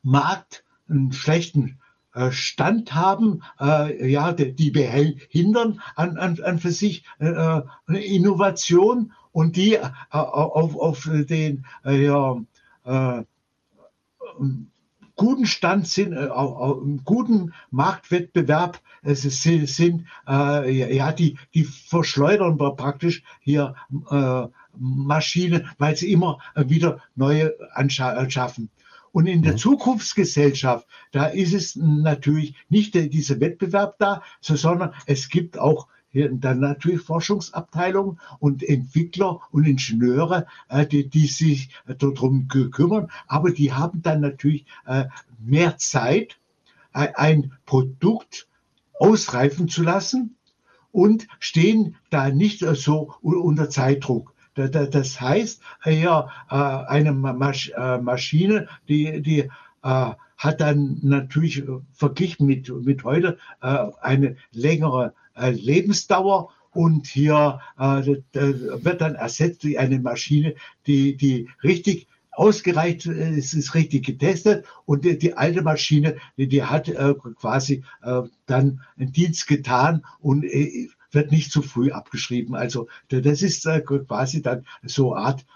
Markt einen schlechten Stand haben, äh, ja, die, behindern an, an, an für sich äh, äh Innovation und die äh, auf, auf den äh, ja, äh, guten Stand sind, äh, im guten Marktwettbewerb äh, sind, äh, ja, die, die verschleudern praktisch hier äh, Maschinen, weil sie immer wieder neue anschaffen. Und in der mhm. Zukunftsgesellschaft, da ist es natürlich nicht dieser Wettbewerb da, sondern es gibt auch dann natürlich Forschungsabteilungen und Entwickler und Ingenieure, äh, die, die sich darum kümmern, aber die haben dann natürlich äh, mehr Zeit, äh, ein Produkt ausreifen zu lassen und stehen da nicht so unter Zeitdruck. Das heißt, ja, eine Maschine, die, die hat dann natürlich verglichen mit, mit heute eine längere äh, Lebensdauer. Und hier äh, wird dann ersetzt durch eine Maschine, die, die richtig ausgereicht ist, ist richtig getestet. Und die, die alte Maschine, die, die hat äh, quasi äh, dann einen Dienst getan und äh, wird nicht zu früh abgeschrieben. Also das ist äh, quasi dann so eine Art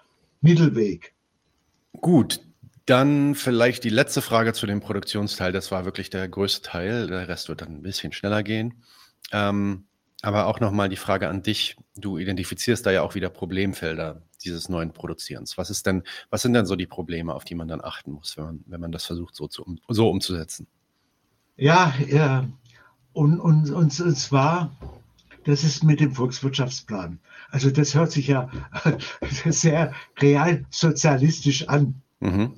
Mittelweg. Gut, dann vielleicht die letzte Frage zu dem Produktionsteil. Das war wirklich der größte Teil. Der Rest wird dann ein bisschen schneller gehen. Ähm, aber auch nochmal die Frage an dich. Du identifizierst da ja auch wieder Problemfelder dieses neuen Produzierens. Was ist denn, was sind denn so die Probleme, auf die man dann achten muss, wenn man, wenn man das versucht, so, zu, so umzusetzen? Ja, ja. Und, und, und, und zwar, das ist mit dem Volkswirtschaftsplan. Also das hört sich ja sehr real sozialistisch an. Mhm.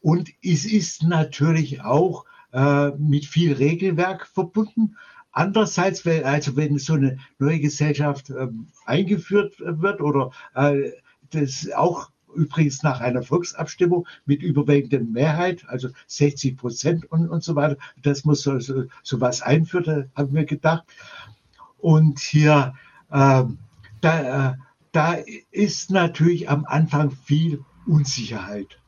Und es ist natürlich auch äh, mit viel Regelwerk verbunden, Andererseits, also wenn so eine neue Gesellschaft ähm, eingeführt wird oder äh, das auch übrigens nach einer Volksabstimmung mit überwiegender Mehrheit, also 60 Prozent und, und so weiter, das muss so, so, so was einführen, haben wir gedacht. Und hier, äh, da, äh, da ist natürlich am Anfang viel Unsicherheit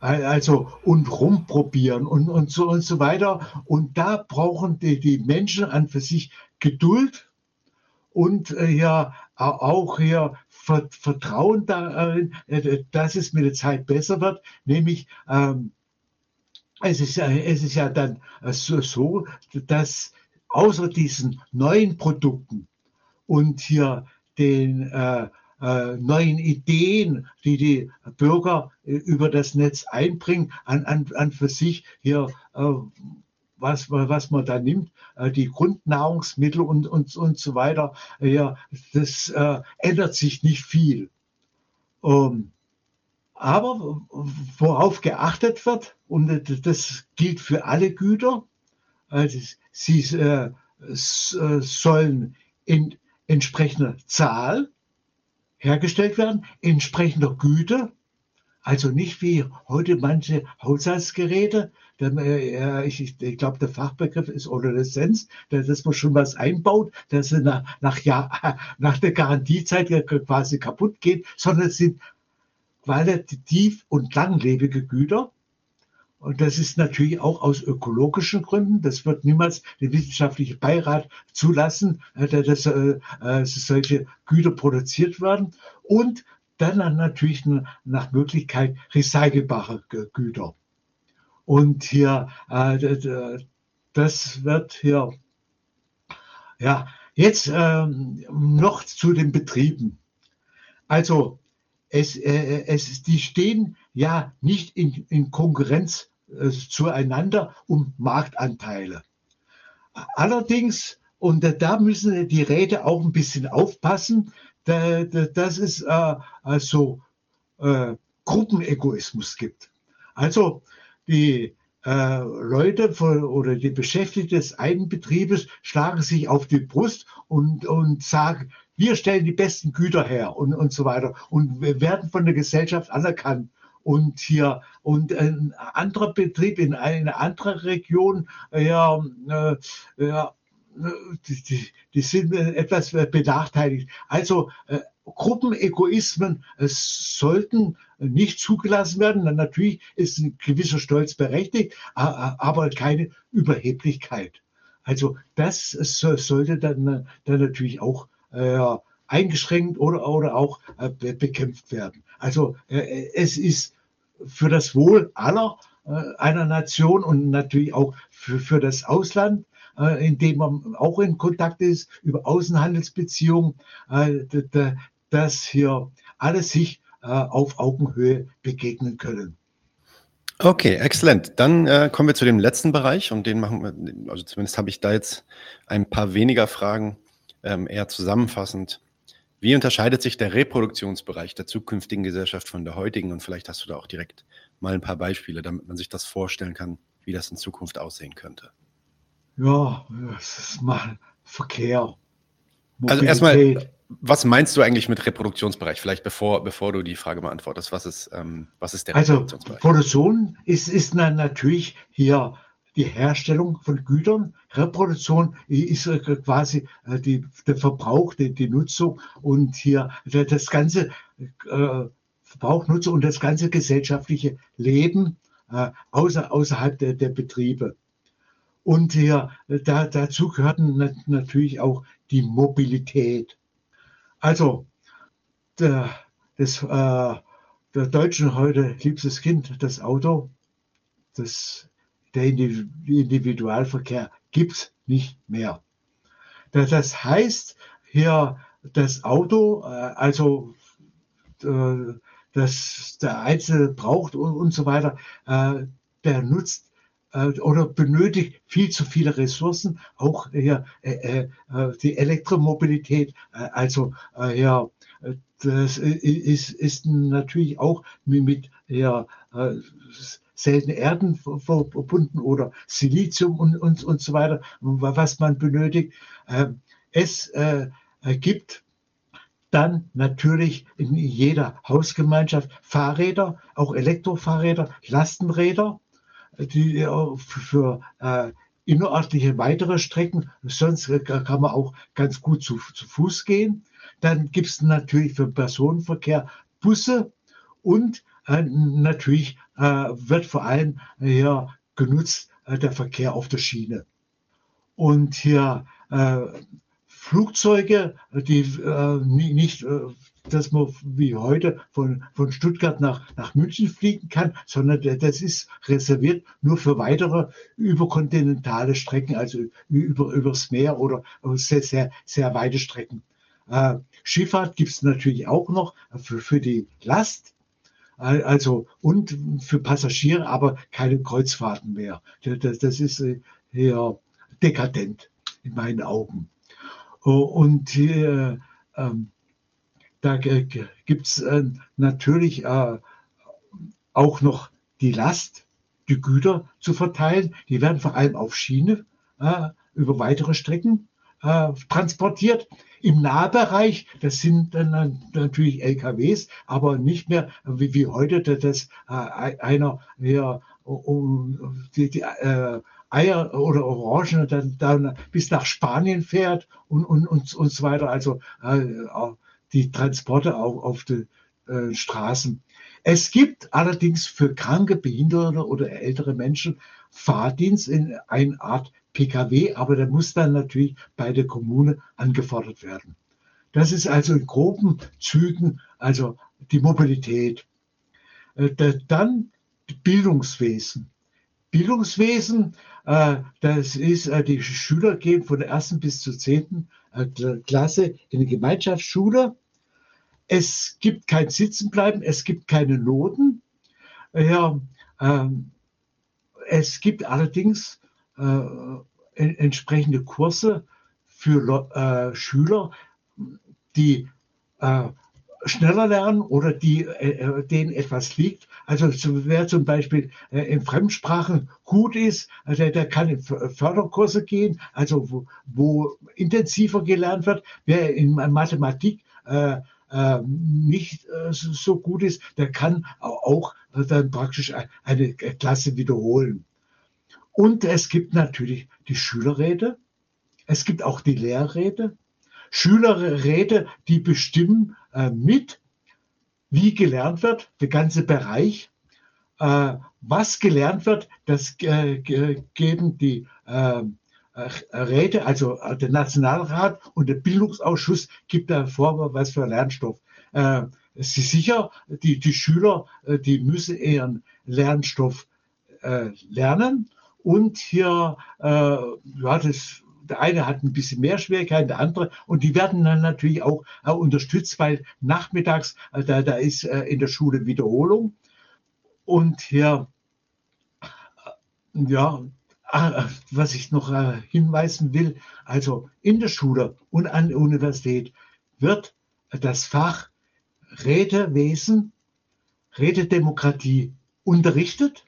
also und rumprobieren und, und so und so weiter. Und da brauchen die, die Menschen an für sich Geduld und äh, ja auch hier Vertrauen darin, äh, dass es mit der Zeit besser wird. Nämlich ähm, es ist ja, es ist ja dann so, so, dass außer diesen neuen Produkten und hier den äh, äh, neuen Ideen, die die Bürger äh, über das Netz einbringen, an, an, an für sich hier, äh, was, was man da nimmt, äh, die Grundnahrungsmittel und, und, und so weiter, ja, das äh, ändert sich nicht viel. Ähm, aber worauf geachtet wird, und das gilt für alle Güter, also sie äh, sollen in entsprechender Zahl hergestellt werden, entsprechender Güte, also nicht wie heute manche Haushaltsgeräte, äh, ich, ich glaube, der Fachbegriff ist Adoleszenz, dass man schon was einbaut, dass sie nach, nach, Jahr, nach der Garantiezeit quasi kaputt geht, sondern es sind qualitativ und langlebige Güter, und das ist natürlich auch aus ökologischen Gründen. Das wird niemals der wissenschaftliche Beirat zulassen, äh, dass äh, äh solche Güter produziert werden. Und dann natürlich nach Möglichkeit recycelbare Güter. Und hier, das wird hier, ja, jetzt äh, noch zu den Betrieben. Also, es, es, die stehen ja nicht in, in Konkurrenz äh, zueinander um Marktanteile. Allerdings, und da müssen die Räte auch ein bisschen aufpassen, das ist äh, also äh, Gruppenegoismus gibt. Also die äh, Leute oder die Beschäftigten des einen Betriebes schlagen sich auf die Brust und, und sagen, wir stellen die besten Güter her und, und so weiter und werden von der Gesellschaft anerkannt. Und hier, und ein anderer Betrieb in einer anderen Region, ja, äh, ja die, die, die sind etwas benachteiligt. Also äh, Gruppenegoismen äh, sollten nicht zugelassen werden. Natürlich ist ein gewisser Stolz berechtigt, aber keine Überheblichkeit. Also das sollte dann, dann natürlich auch äh, eingeschränkt oder, oder auch äh, bekämpft werden. Also äh, es ist für das Wohl aller äh, einer Nation und natürlich auch für, für das Ausland äh, in dem man auch in Kontakt ist, über Außenhandelsbeziehungen, äh, dass hier alle sich äh, auf Augenhöhe begegnen können. Okay, exzellent. Dann kommen wir zu dem letzten Bereich und den machen wir, also zumindest habe ich da jetzt ein paar weniger Fragen, ähm, eher zusammenfassend. Wie unterscheidet sich der Reproduktionsbereich der zukünftigen Gesellschaft von der heutigen? Und vielleicht hast du da auch direkt mal ein paar Beispiele, damit man sich das vorstellen kann, wie das in Zukunft aussehen könnte. Ja, es ist mal Verkehr. Mobilität. Also erstmal, was meinst du eigentlich mit Reproduktionsbereich? Vielleicht bevor, bevor du die Frage beantwortest, was ist, ähm, was ist der also, Reproduktionsbereich? Produktion ist, ist natürlich hier die Herstellung von Gütern. Reproduktion ist äh, quasi äh, die, der Verbrauch, die, die Nutzung und hier das ganze äh, Verbrauch, Nutzung und das ganze gesellschaftliche Leben außer, außerhalb der, der Betriebe. Und hier, da, dazu gehörten natürlich auch die Mobilität. Also, der, das, äh, der Deutschen heute liebstes Kind, das Auto, das, der Individualverkehr gibt's nicht mehr. Das heißt, hier das Auto, äh, also äh, das der Einzelne braucht und, so weiter, äh, der nutzt oder benötigt viel zu viele Ressourcen, auch äh, die Elektromobilität, also ja, das ist, ist natürlich auch mit ja, seltene Erden verbunden oder Silizium und, und, und so weiter, was man benötigt. Ähm, es äh, gibt dann natürlich in jeder Hausgemeinschaft Fahrräder, auch Elektrofahrräder, Lastenräder die für äh, innerörtliche weitere Strecken, sonst kann man auch ganz gut zu, zu Fuß gehen. Dann gibt es natürlich für Personenverkehr Busse und äh, natürlich äh, wird vor allem hier genutzt äh, der Verkehr auf der Schiene. Und hier äh, Flugzeuge, die äh, nicht äh, dass man wie heute von, von Stuttgart nach, nach München fliegen kann, sondern das ist reserviert nur für weitere überkontinentale Strecken, also über, übers Meer oder sehr, sehr, sehr weite Strecken. Äh, Schifffahrt gibt es natürlich auch noch für, für die Last, also und für Passagiere, aber keine Kreuzfahrten mehr. Das, das ist hier dekadent in meinen Augen. Und hier, ähm, da gibt es äh, natürlich äh, auch noch die Last, die Güter zu verteilen. Die werden vor allem auf Schiene äh, über weitere Strecken äh, transportiert. Im Nahbereich, das sind dann natürlich LKWs, aber nicht mehr wie, wie heute, dass äh, einer hier um die, die äh, Eier oder Orangen dann, dann bis nach Spanien fährt und, und, und, und so weiter. Also äh, die Transporte auch auf den äh, Straßen. Es gibt allerdings für kranke, behinderte oder ältere Menschen Fahrdienst in einer Art Pkw, aber der muss dann natürlich bei der Kommune angefordert werden. Das ist also in groben Zügen, also die Mobilität. Äh, dann Bildungswesen. Bildungswesen, äh, das ist, äh, die Schüler gehen von der ersten bis zur zehnten Klasse in die Gemeinschaftsschule es gibt kein Sitzenbleiben, es gibt keine Noten. Ja, ähm, es gibt allerdings äh, entsprechende Kurse für äh, Schüler, die äh, schneller lernen oder die, äh, denen etwas liegt. Also wer zum Beispiel äh, in Fremdsprachen gut ist, also der kann in Förderkurse gehen, also wo, wo intensiver gelernt wird. Wer in Mathematik äh, äh, nicht äh, so gut ist, der kann auch dann praktisch eine Klasse wiederholen. Und es gibt natürlich die Schülerräte, es gibt auch die Lehrräte, Schülerräte, die bestimmen äh, mit, wie gelernt wird, der ganze Bereich. Äh, was gelernt wird, das äh, geben die äh, Räte, also der Nationalrat und der Bildungsausschuss gibt da vor, was für Lernstoff. Es ist sicher, die, die Schüler, die müssen ihren Lernstoff lernen und hier, äh, ja, das der eine hat ein bisschen mehr Schwierigkeiten, der andere. Und die werden dann natürlich auch äh, unterstützt, weil nachmittags, äh, da, da ist äh, in der Schule Wiederholung. Und hier, ja, was ich noch hinweisen will, also in der Schule und an der Universität wird das Fach Rätewesen, Rätedemokratie unterrichtet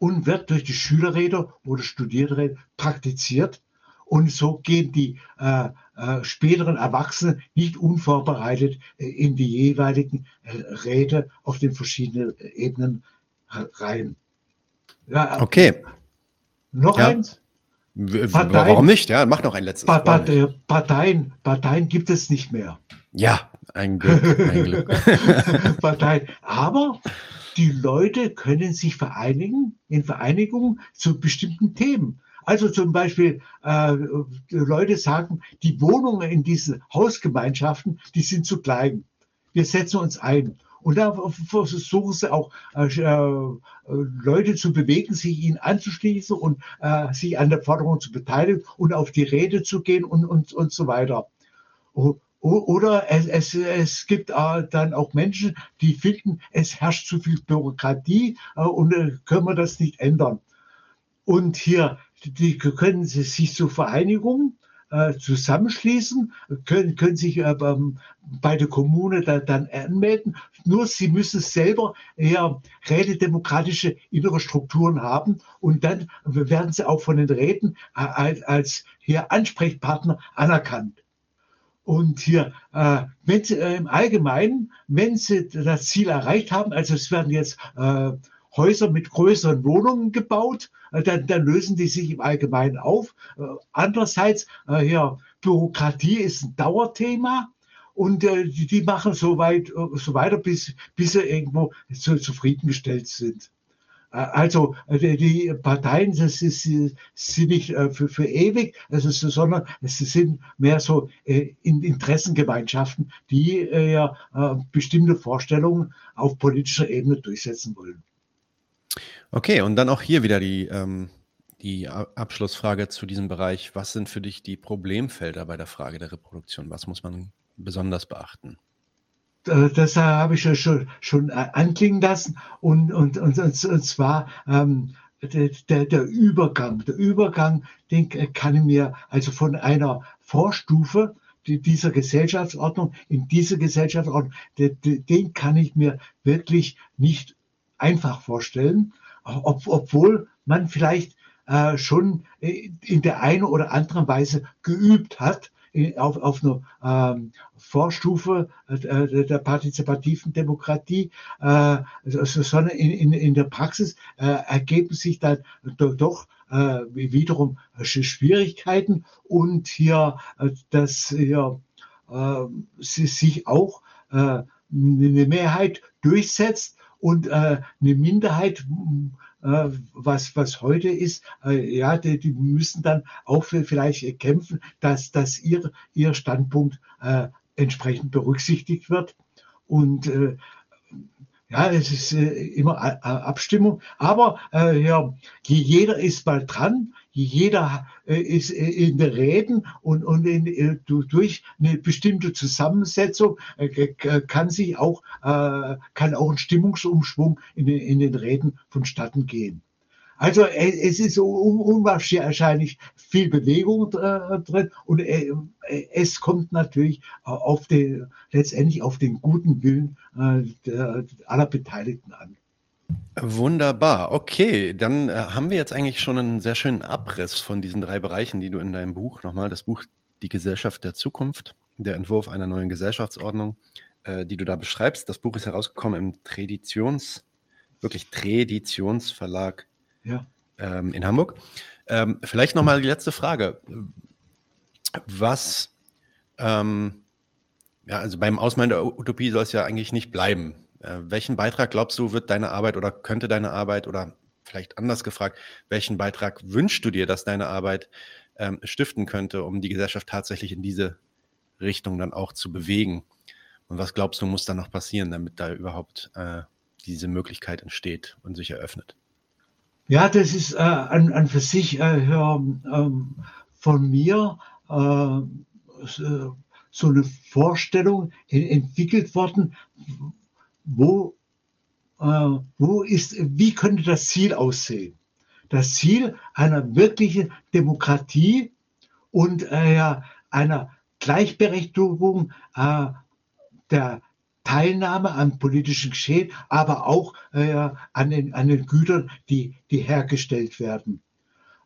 und wird durch die Schülerräte oder Studierräte praktiziert. Und so gehen die äh, äh, späteren Erwachsenen nicht unvorbereitet äh, in die jeweiligen äh, Räte auf den verschiedenen Ebenen rein. Ja, okay. Noch ja. eins? Parteien, Warum nicht? Ja, mach noch ein letztes. Parteien, Parteien, Parteien gibt es nicht mehr. Ja, ein Glück. Ein Glück. Parteien. Aber die Leute können sich vereinigen in Vereinigungen zu bestimmten Themen. Also zum Beispiel äh, Leute sagen, die Wohnungen in diesen Hausgemeinschaften, die sind zu klein. Wir setzen uns ein. Und da versuchen sie auch äh, äh, Leute zu bewegen, sich ihnen anzuschließen und äh, sich an der Forderung zu beteiligen und auf die Rede zu gehen und, und, und so weiter. Oder es, es, es gibt dann auch Menschen, die finden, es herrscht zu viel Bürokratie äh, und äh, können wir das nicht ändern. Und hier die können sich zur Vereinigung äh, zusammenschließen, können, können sich bei der Kommune da, dann anmelden. Nur sie müssen selber eher rätedemokratische innere Strukturen haben und dann werden sie auch von den Räten als, als hier Ansprechpartner anerkannt. Und hier, äh, wenn Sie äh, im Allgemeinen, wenn Sie das Ziel erreicht haben, also es werden jetzt äh, Häuser mit größeren Wohnungen gebaut, äh, dann, dann lösen die sich im Allgemeinen auf. Äh, andererseits, äh, ja, Bürokratie ist ein Dauerthema und die, die machen so weit, so weiter, bis, bis sie irgendwo so zufriedengestellt sind. Also die Parteien das ist, sind nicht für, für ewig, also, sondern es sind mehr so Interessengemeinschaften, die ja bestimmte Vorstellungen auf politischer Ebene durchsetzen wollen. Okay, und dann auch hier wieder die, ähm, die Abschlussfrage zu diesem Bereich. Was sind für dich die Problemfelder bei der Frage der Reproduktion? Was muss man besonders beachten? Äh, das habe ich ja schon, schon äh, anklingen lassen. Und, und, und, und zwar ähm, der, der Übergang. Der Übergang, den kann ich mir also von einer Vorstufe dieser Gesellschaftsordnung in diese Gesellschaftsordnung, den, kann ich mir wirklich nicht einfach vorstellen, ob, obwohl man vielleicht äh, schon in der einen oder anderen Weise geübt hat, auf, auf einer ähm, Vorstufe äh, der partizipativen Demokratie, äh, sondern in, in, in der Praxis äh, ergeben sich dann doch äh, wiederum Schwierigkeiten. Und hier, äh, dass hier äh, sich auch äh, eine Mehrheit durchsetzt, und äh, eine Minderheit, äh, was, was heute ist, äh, ja, die, die müssen dann auch vielleicht kämpfen, dass, dass ihr, ihr Standpunkt äh, entsprechend berücksichtigt wird. Und äh, ja, es ist äh, immer Abstimmung, aber äh, ja, jeder ist bald dran jeder äh, ist äh, in den Reden und, und in, äh, durch eine bestimmte Zusammensetzung kann sich auch, kann auch ein Stimmungsumschwung in den, in den Reden vonstatten gehen. Also es ist unwahrscheinlich viel Bewegung drin und es kommt natürlich auf den, letztendlich auf den guten Willen aller Beteiligten an. Wunderbar. Okay, dann äh, haben wir jetzt eigentlich schon einen sehr schönen Abriss von diesen drei Bereichen, die du in deinem Buch, nochmal das Buch Die Gesellschaft der Zukunft, der Entwurf einer neuen Gesellschaftsordnung, äh, die du da beschreibst. Das Buch ist herausgekommen im Traditions, wirklich Traditionsverlag ja. ähm, in Hamburg. Ähm, vielleicht nochmal die letzte Frage. Was, ähm, ja, also beim Ausmalen der Utopie soll es ja eigentlich nicht bleiben. Äh, welchen Beitrag glaubst du, wird deine Arbeit oder könnte deine Arbeit oder vielleicht anders gefragt, welchen Beitrag wünschst du dir, dass deine Arbeit ähm, stiften könnte, um die Gesellschaft tatsächlich in diese Richtung dann auch zu bewegen? Und was glaubst du, muss da noch passieren, damit da überhaupt äh, diese Möglichkeit entsteht und sich eröffnet? Ja, das ist äh, an, an für sich äh, ähm, von mir äh, so eine Vorstellung entwickelt worden, wo, äh, wo ist, wie könnte das Ziel aussehen? Das Ziel einer wirklichen Demokratie und äh, einer Gleichberechtigung äh, der Teilnahme am politischen Geschehen, aber auch äh, an, den, an den Gütern, die, die hergestellt werden.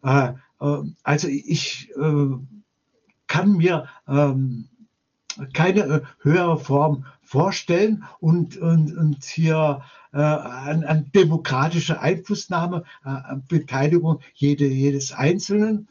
Äh, äh, also ich äh, kann mir ähm, keine äh, höhere Form vorstellen und, und, und hier äh, an, an demokratische Einflussnahme, äh, Beteiligung jede, jedes Einzelnen.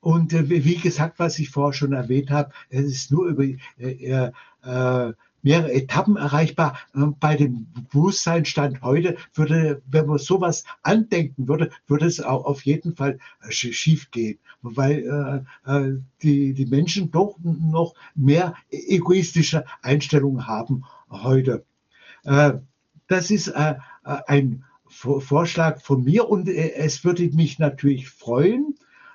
Und äh, wie gesagt, was ich vorher schon erwähnt habe, es ist nur über äh, äh, mehrere Etappen erreichbar. Ähm, bei dem Bewusstseinsstand heute würde, wenn man sowas andenken würde, würde es auch auf jeden Fall äh, schief gehen, weil äh, äh, die, die Menschen doch noch mehr egoistische Einstellungen haben heute. Äh, das ist äh, äh ein Vorschlag von mir und es würde mich natürlich freuen,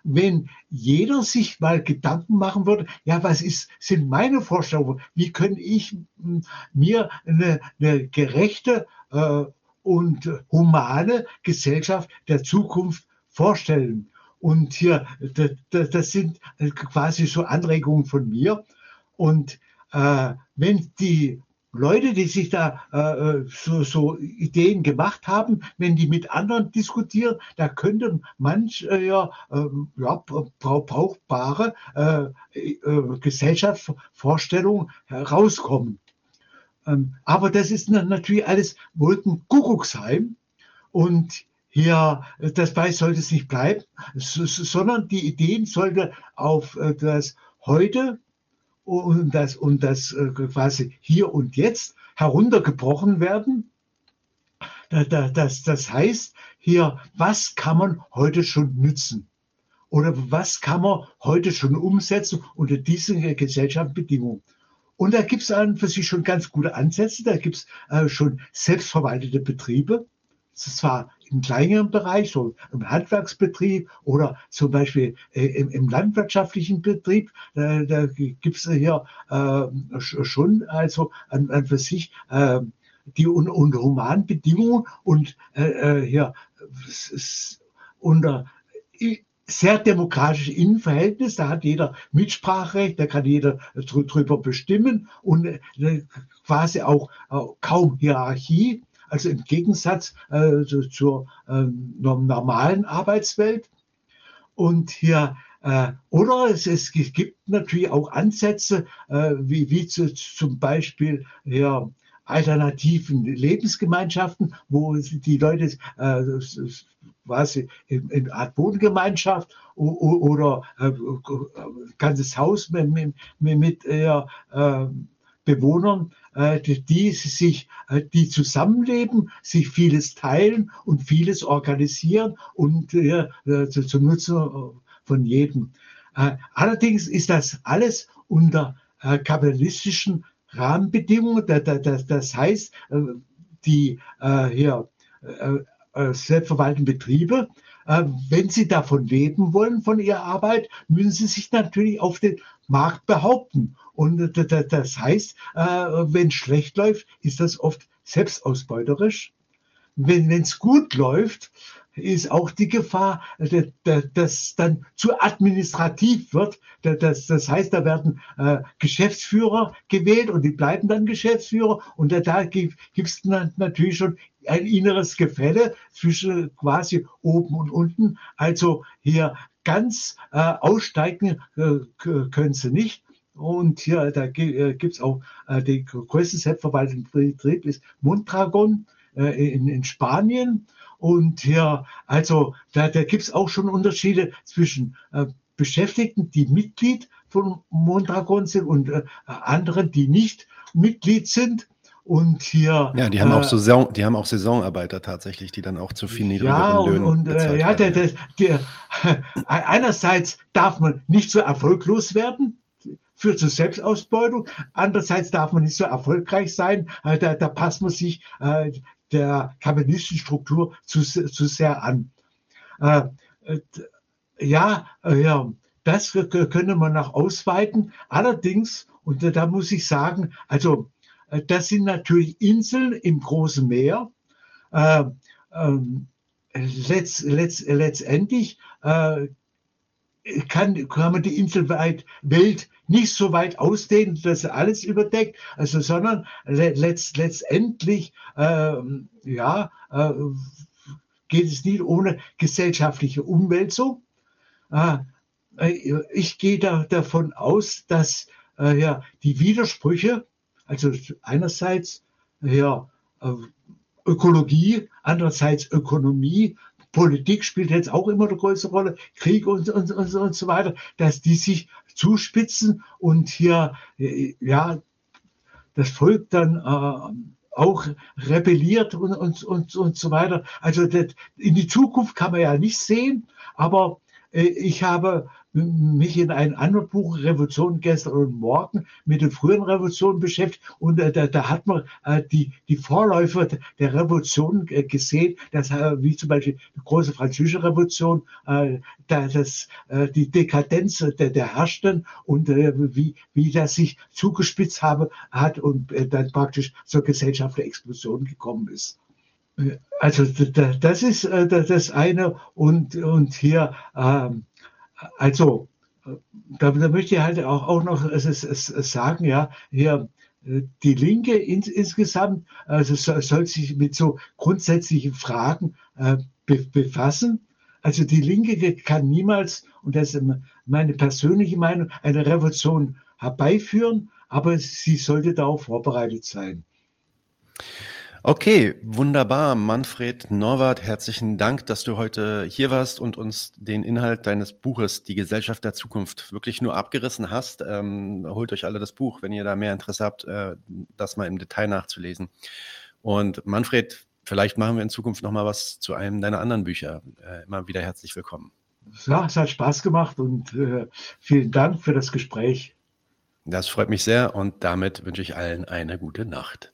wenn jeder sich mal Gedanken machen würde, ja, was ist, sind meine Vorstellungen? Wie kann ich hm, mir eine, eine gerechte äh, und humane Gesellschaft der Zukunft vorstellen? Und hier, das, das sind quasi so Anregungen von mir. Und äh, wenn die Leute, die sich da äh, so, so, Ideen gemacht haben, wenn die mit anderen diskutieren, da könnten manch äh, ja, äh, ja, brauchbare äh, äh, Gesellschaftsvorstellungen herauskommen. Ähm, aber das ist natürlich alles Wolkenkuckucksheim und hier, das bei sollte es nicht bleiben, sondern die Ideen sollten auf äh, das heute und das, und das äh, quasi hier und jetzt heruntergebrochen werden. Das, das heißt hier, was kann man heute schon nützen? Oder was kann man heute schon umsetzen unter diesen Gesellschaftsbedingungen? Und da gibt es für sich schon ganz gute Ansätze. Da gibt es äh, schon selbstverwaltete Betriebe zwar im kleineren Bereich, so im Handwerksbetrieb oder zum Beispiel äh, im, im, landwirtschaftlichen Betrieb, äh, da gibt es hier äh, schon also an, an für sich äh, die un, unter humanen Bedingungen und äh, äh hier unter sehr demokratische Innenverhältnis, da hat jeder Mitspracherecht, da kann jeder drüber bestimmen und äh, quasi auch kaum Hierarchie also im Gegensatz äh, zur äh, normalen Arbeitswelt. Und hier äh, oder es, es gibt natürlich auch Ansätze, äh, wie, wie zu, zum Beispiel ja, alternativen Lebensgemeinschaften, wo die Leute äh, quasi in, in Art Bodengemeinschaft oder äh, ganzes Haus mit, mit, mit äh, Bewohnern äh, die sich, äh, die zusammenleben, sich vieles teilen und vieles organisieren und äh, zum Nutzen von jedem. Allerdings ist das alles unter kapitalistischen Rahmenbedingungen. Das heißt, die hier selbstverwalteten Betriebe, wenn sie davon leben wollen, von ihrer Arbeit, müssen sie sich natürlich auf den Markt behaupten. Und das heißt, äh, wenn schlecht läuft, ist das oft selbstausbeuterisch. Wenn es gut läuft, ist auch die Gefahr, dass dann zu administrativ wird. Das, heißt, da werden äh, Geschäftsführer gewählt und die bleiben dann Geschäftsführer. Und da, da gibt es natürlich schon ein inneres Gefälle zwischen quasi oben und unten. Also hier ganz äh, aussteigen äh, können sie nicht. Und hier, da äh, gibt es auch äh, den größten selbstverwalteten Betrieb ist Mondragon äh, in, in Spanien. Und hier, also da, da gibt es auch schon Unterschiede zwischen äh, Beschäftigten, die Mitglied von Mondragon sind und äh, anderen, die nicht Mitglied sind. Und hier. Ja, die haben äh, auch Saison, die haben auch Saisonarbeiter tatsächlich, die dann auch zu viel niedrigeren ja, Löhnen und äh, ja, der, der, der, einerseits darf man nicht so erfolglos werden, führt zur Selbstausbeutung. Andererseits darf man nicht so erfolgreich sein. Äh, da, da passt man sich äh, der kapitalistischen Struktur zu, zu sehr an. Äh, äh ja, äh, ja, das könnte man noch ausweiten. Allerdings, und da muss ich sagen, also äh, das sind natürlich Inseln im großen Meer. Äh, ähm, letzt, letzt, letztendlich äh, kann, kann man die Inselwelt nicht so weit ausdehnen, dass alles überdeckt, also, sondern letzt, letztendlich, äh, ja, äh, geht es nicht ohne gesellschaftliche Umwälzung. Äh, ich gehe da, davon aus, dass äh, ja, die Widersprüche, also einerseits ja, äh, Ökologie, andererseits Ökonomie, Politik spielt jetzt auch immer eine größere Rolle, Krieg und, und, und, und so weiter, dass die sich zuspitzen und hier, ja, das Volk dann äh, auch rebelliert und, und, und, und so weiter. Also das, in die Zukunft kann man ja nicht sehen, aber äh, ich habe mich in einem anderen Buch, Revolution gestern und morgen, mit den frühen Revolutionen beschäftigt. Und äh, da, da, hat man äh, die, die Vorläufer der Revolution äh, gesehen, dass, äh, wie zum Beispiel die große französische Revolution, äh, da, das, äh, die Dekadenz der, der Herrschten und wie, wie das sich zugespitzt habe, hat und dann praktisch zur gesellschaftlichen Explosion gekommen ist. Also das ist das eine und, und hier ähm, also, da, da möchte ich halt auch, auch noch sagen, ja, hier, äh, die Linke ins, insgesamt also soll, sich mit so grundsätzlichen Fragen äh, be, befassen. Also die Linke kann niemals, und das ist meine persönliche Meinung, eine Revolution herbeiführen, aber sie sollte darauf vorbereitet sein. Okay, wunderbar. Manfred Norwart, herzlichen Dank, dass du heute hier warst und uns den Inhalt deines Buches Die Gesellschaft der Zukunft wirklich nur abgerissen hast. Ähm, holt euch alle das Buch, wenn ihr da mehr Interesse habt, äh, das mal im Detail nachzulesen. Und Manfred, vielleicht machen wir in Zukunft noch mal was zu einem deiner anderen Bücher. Äh, immer wieder herzlich willkommen. Ja, es hat Spaß gemacht und äh, vielen Dank für das Gespräch. Das freut mich sehr und damit wünsche ich allen eine gute Nacht.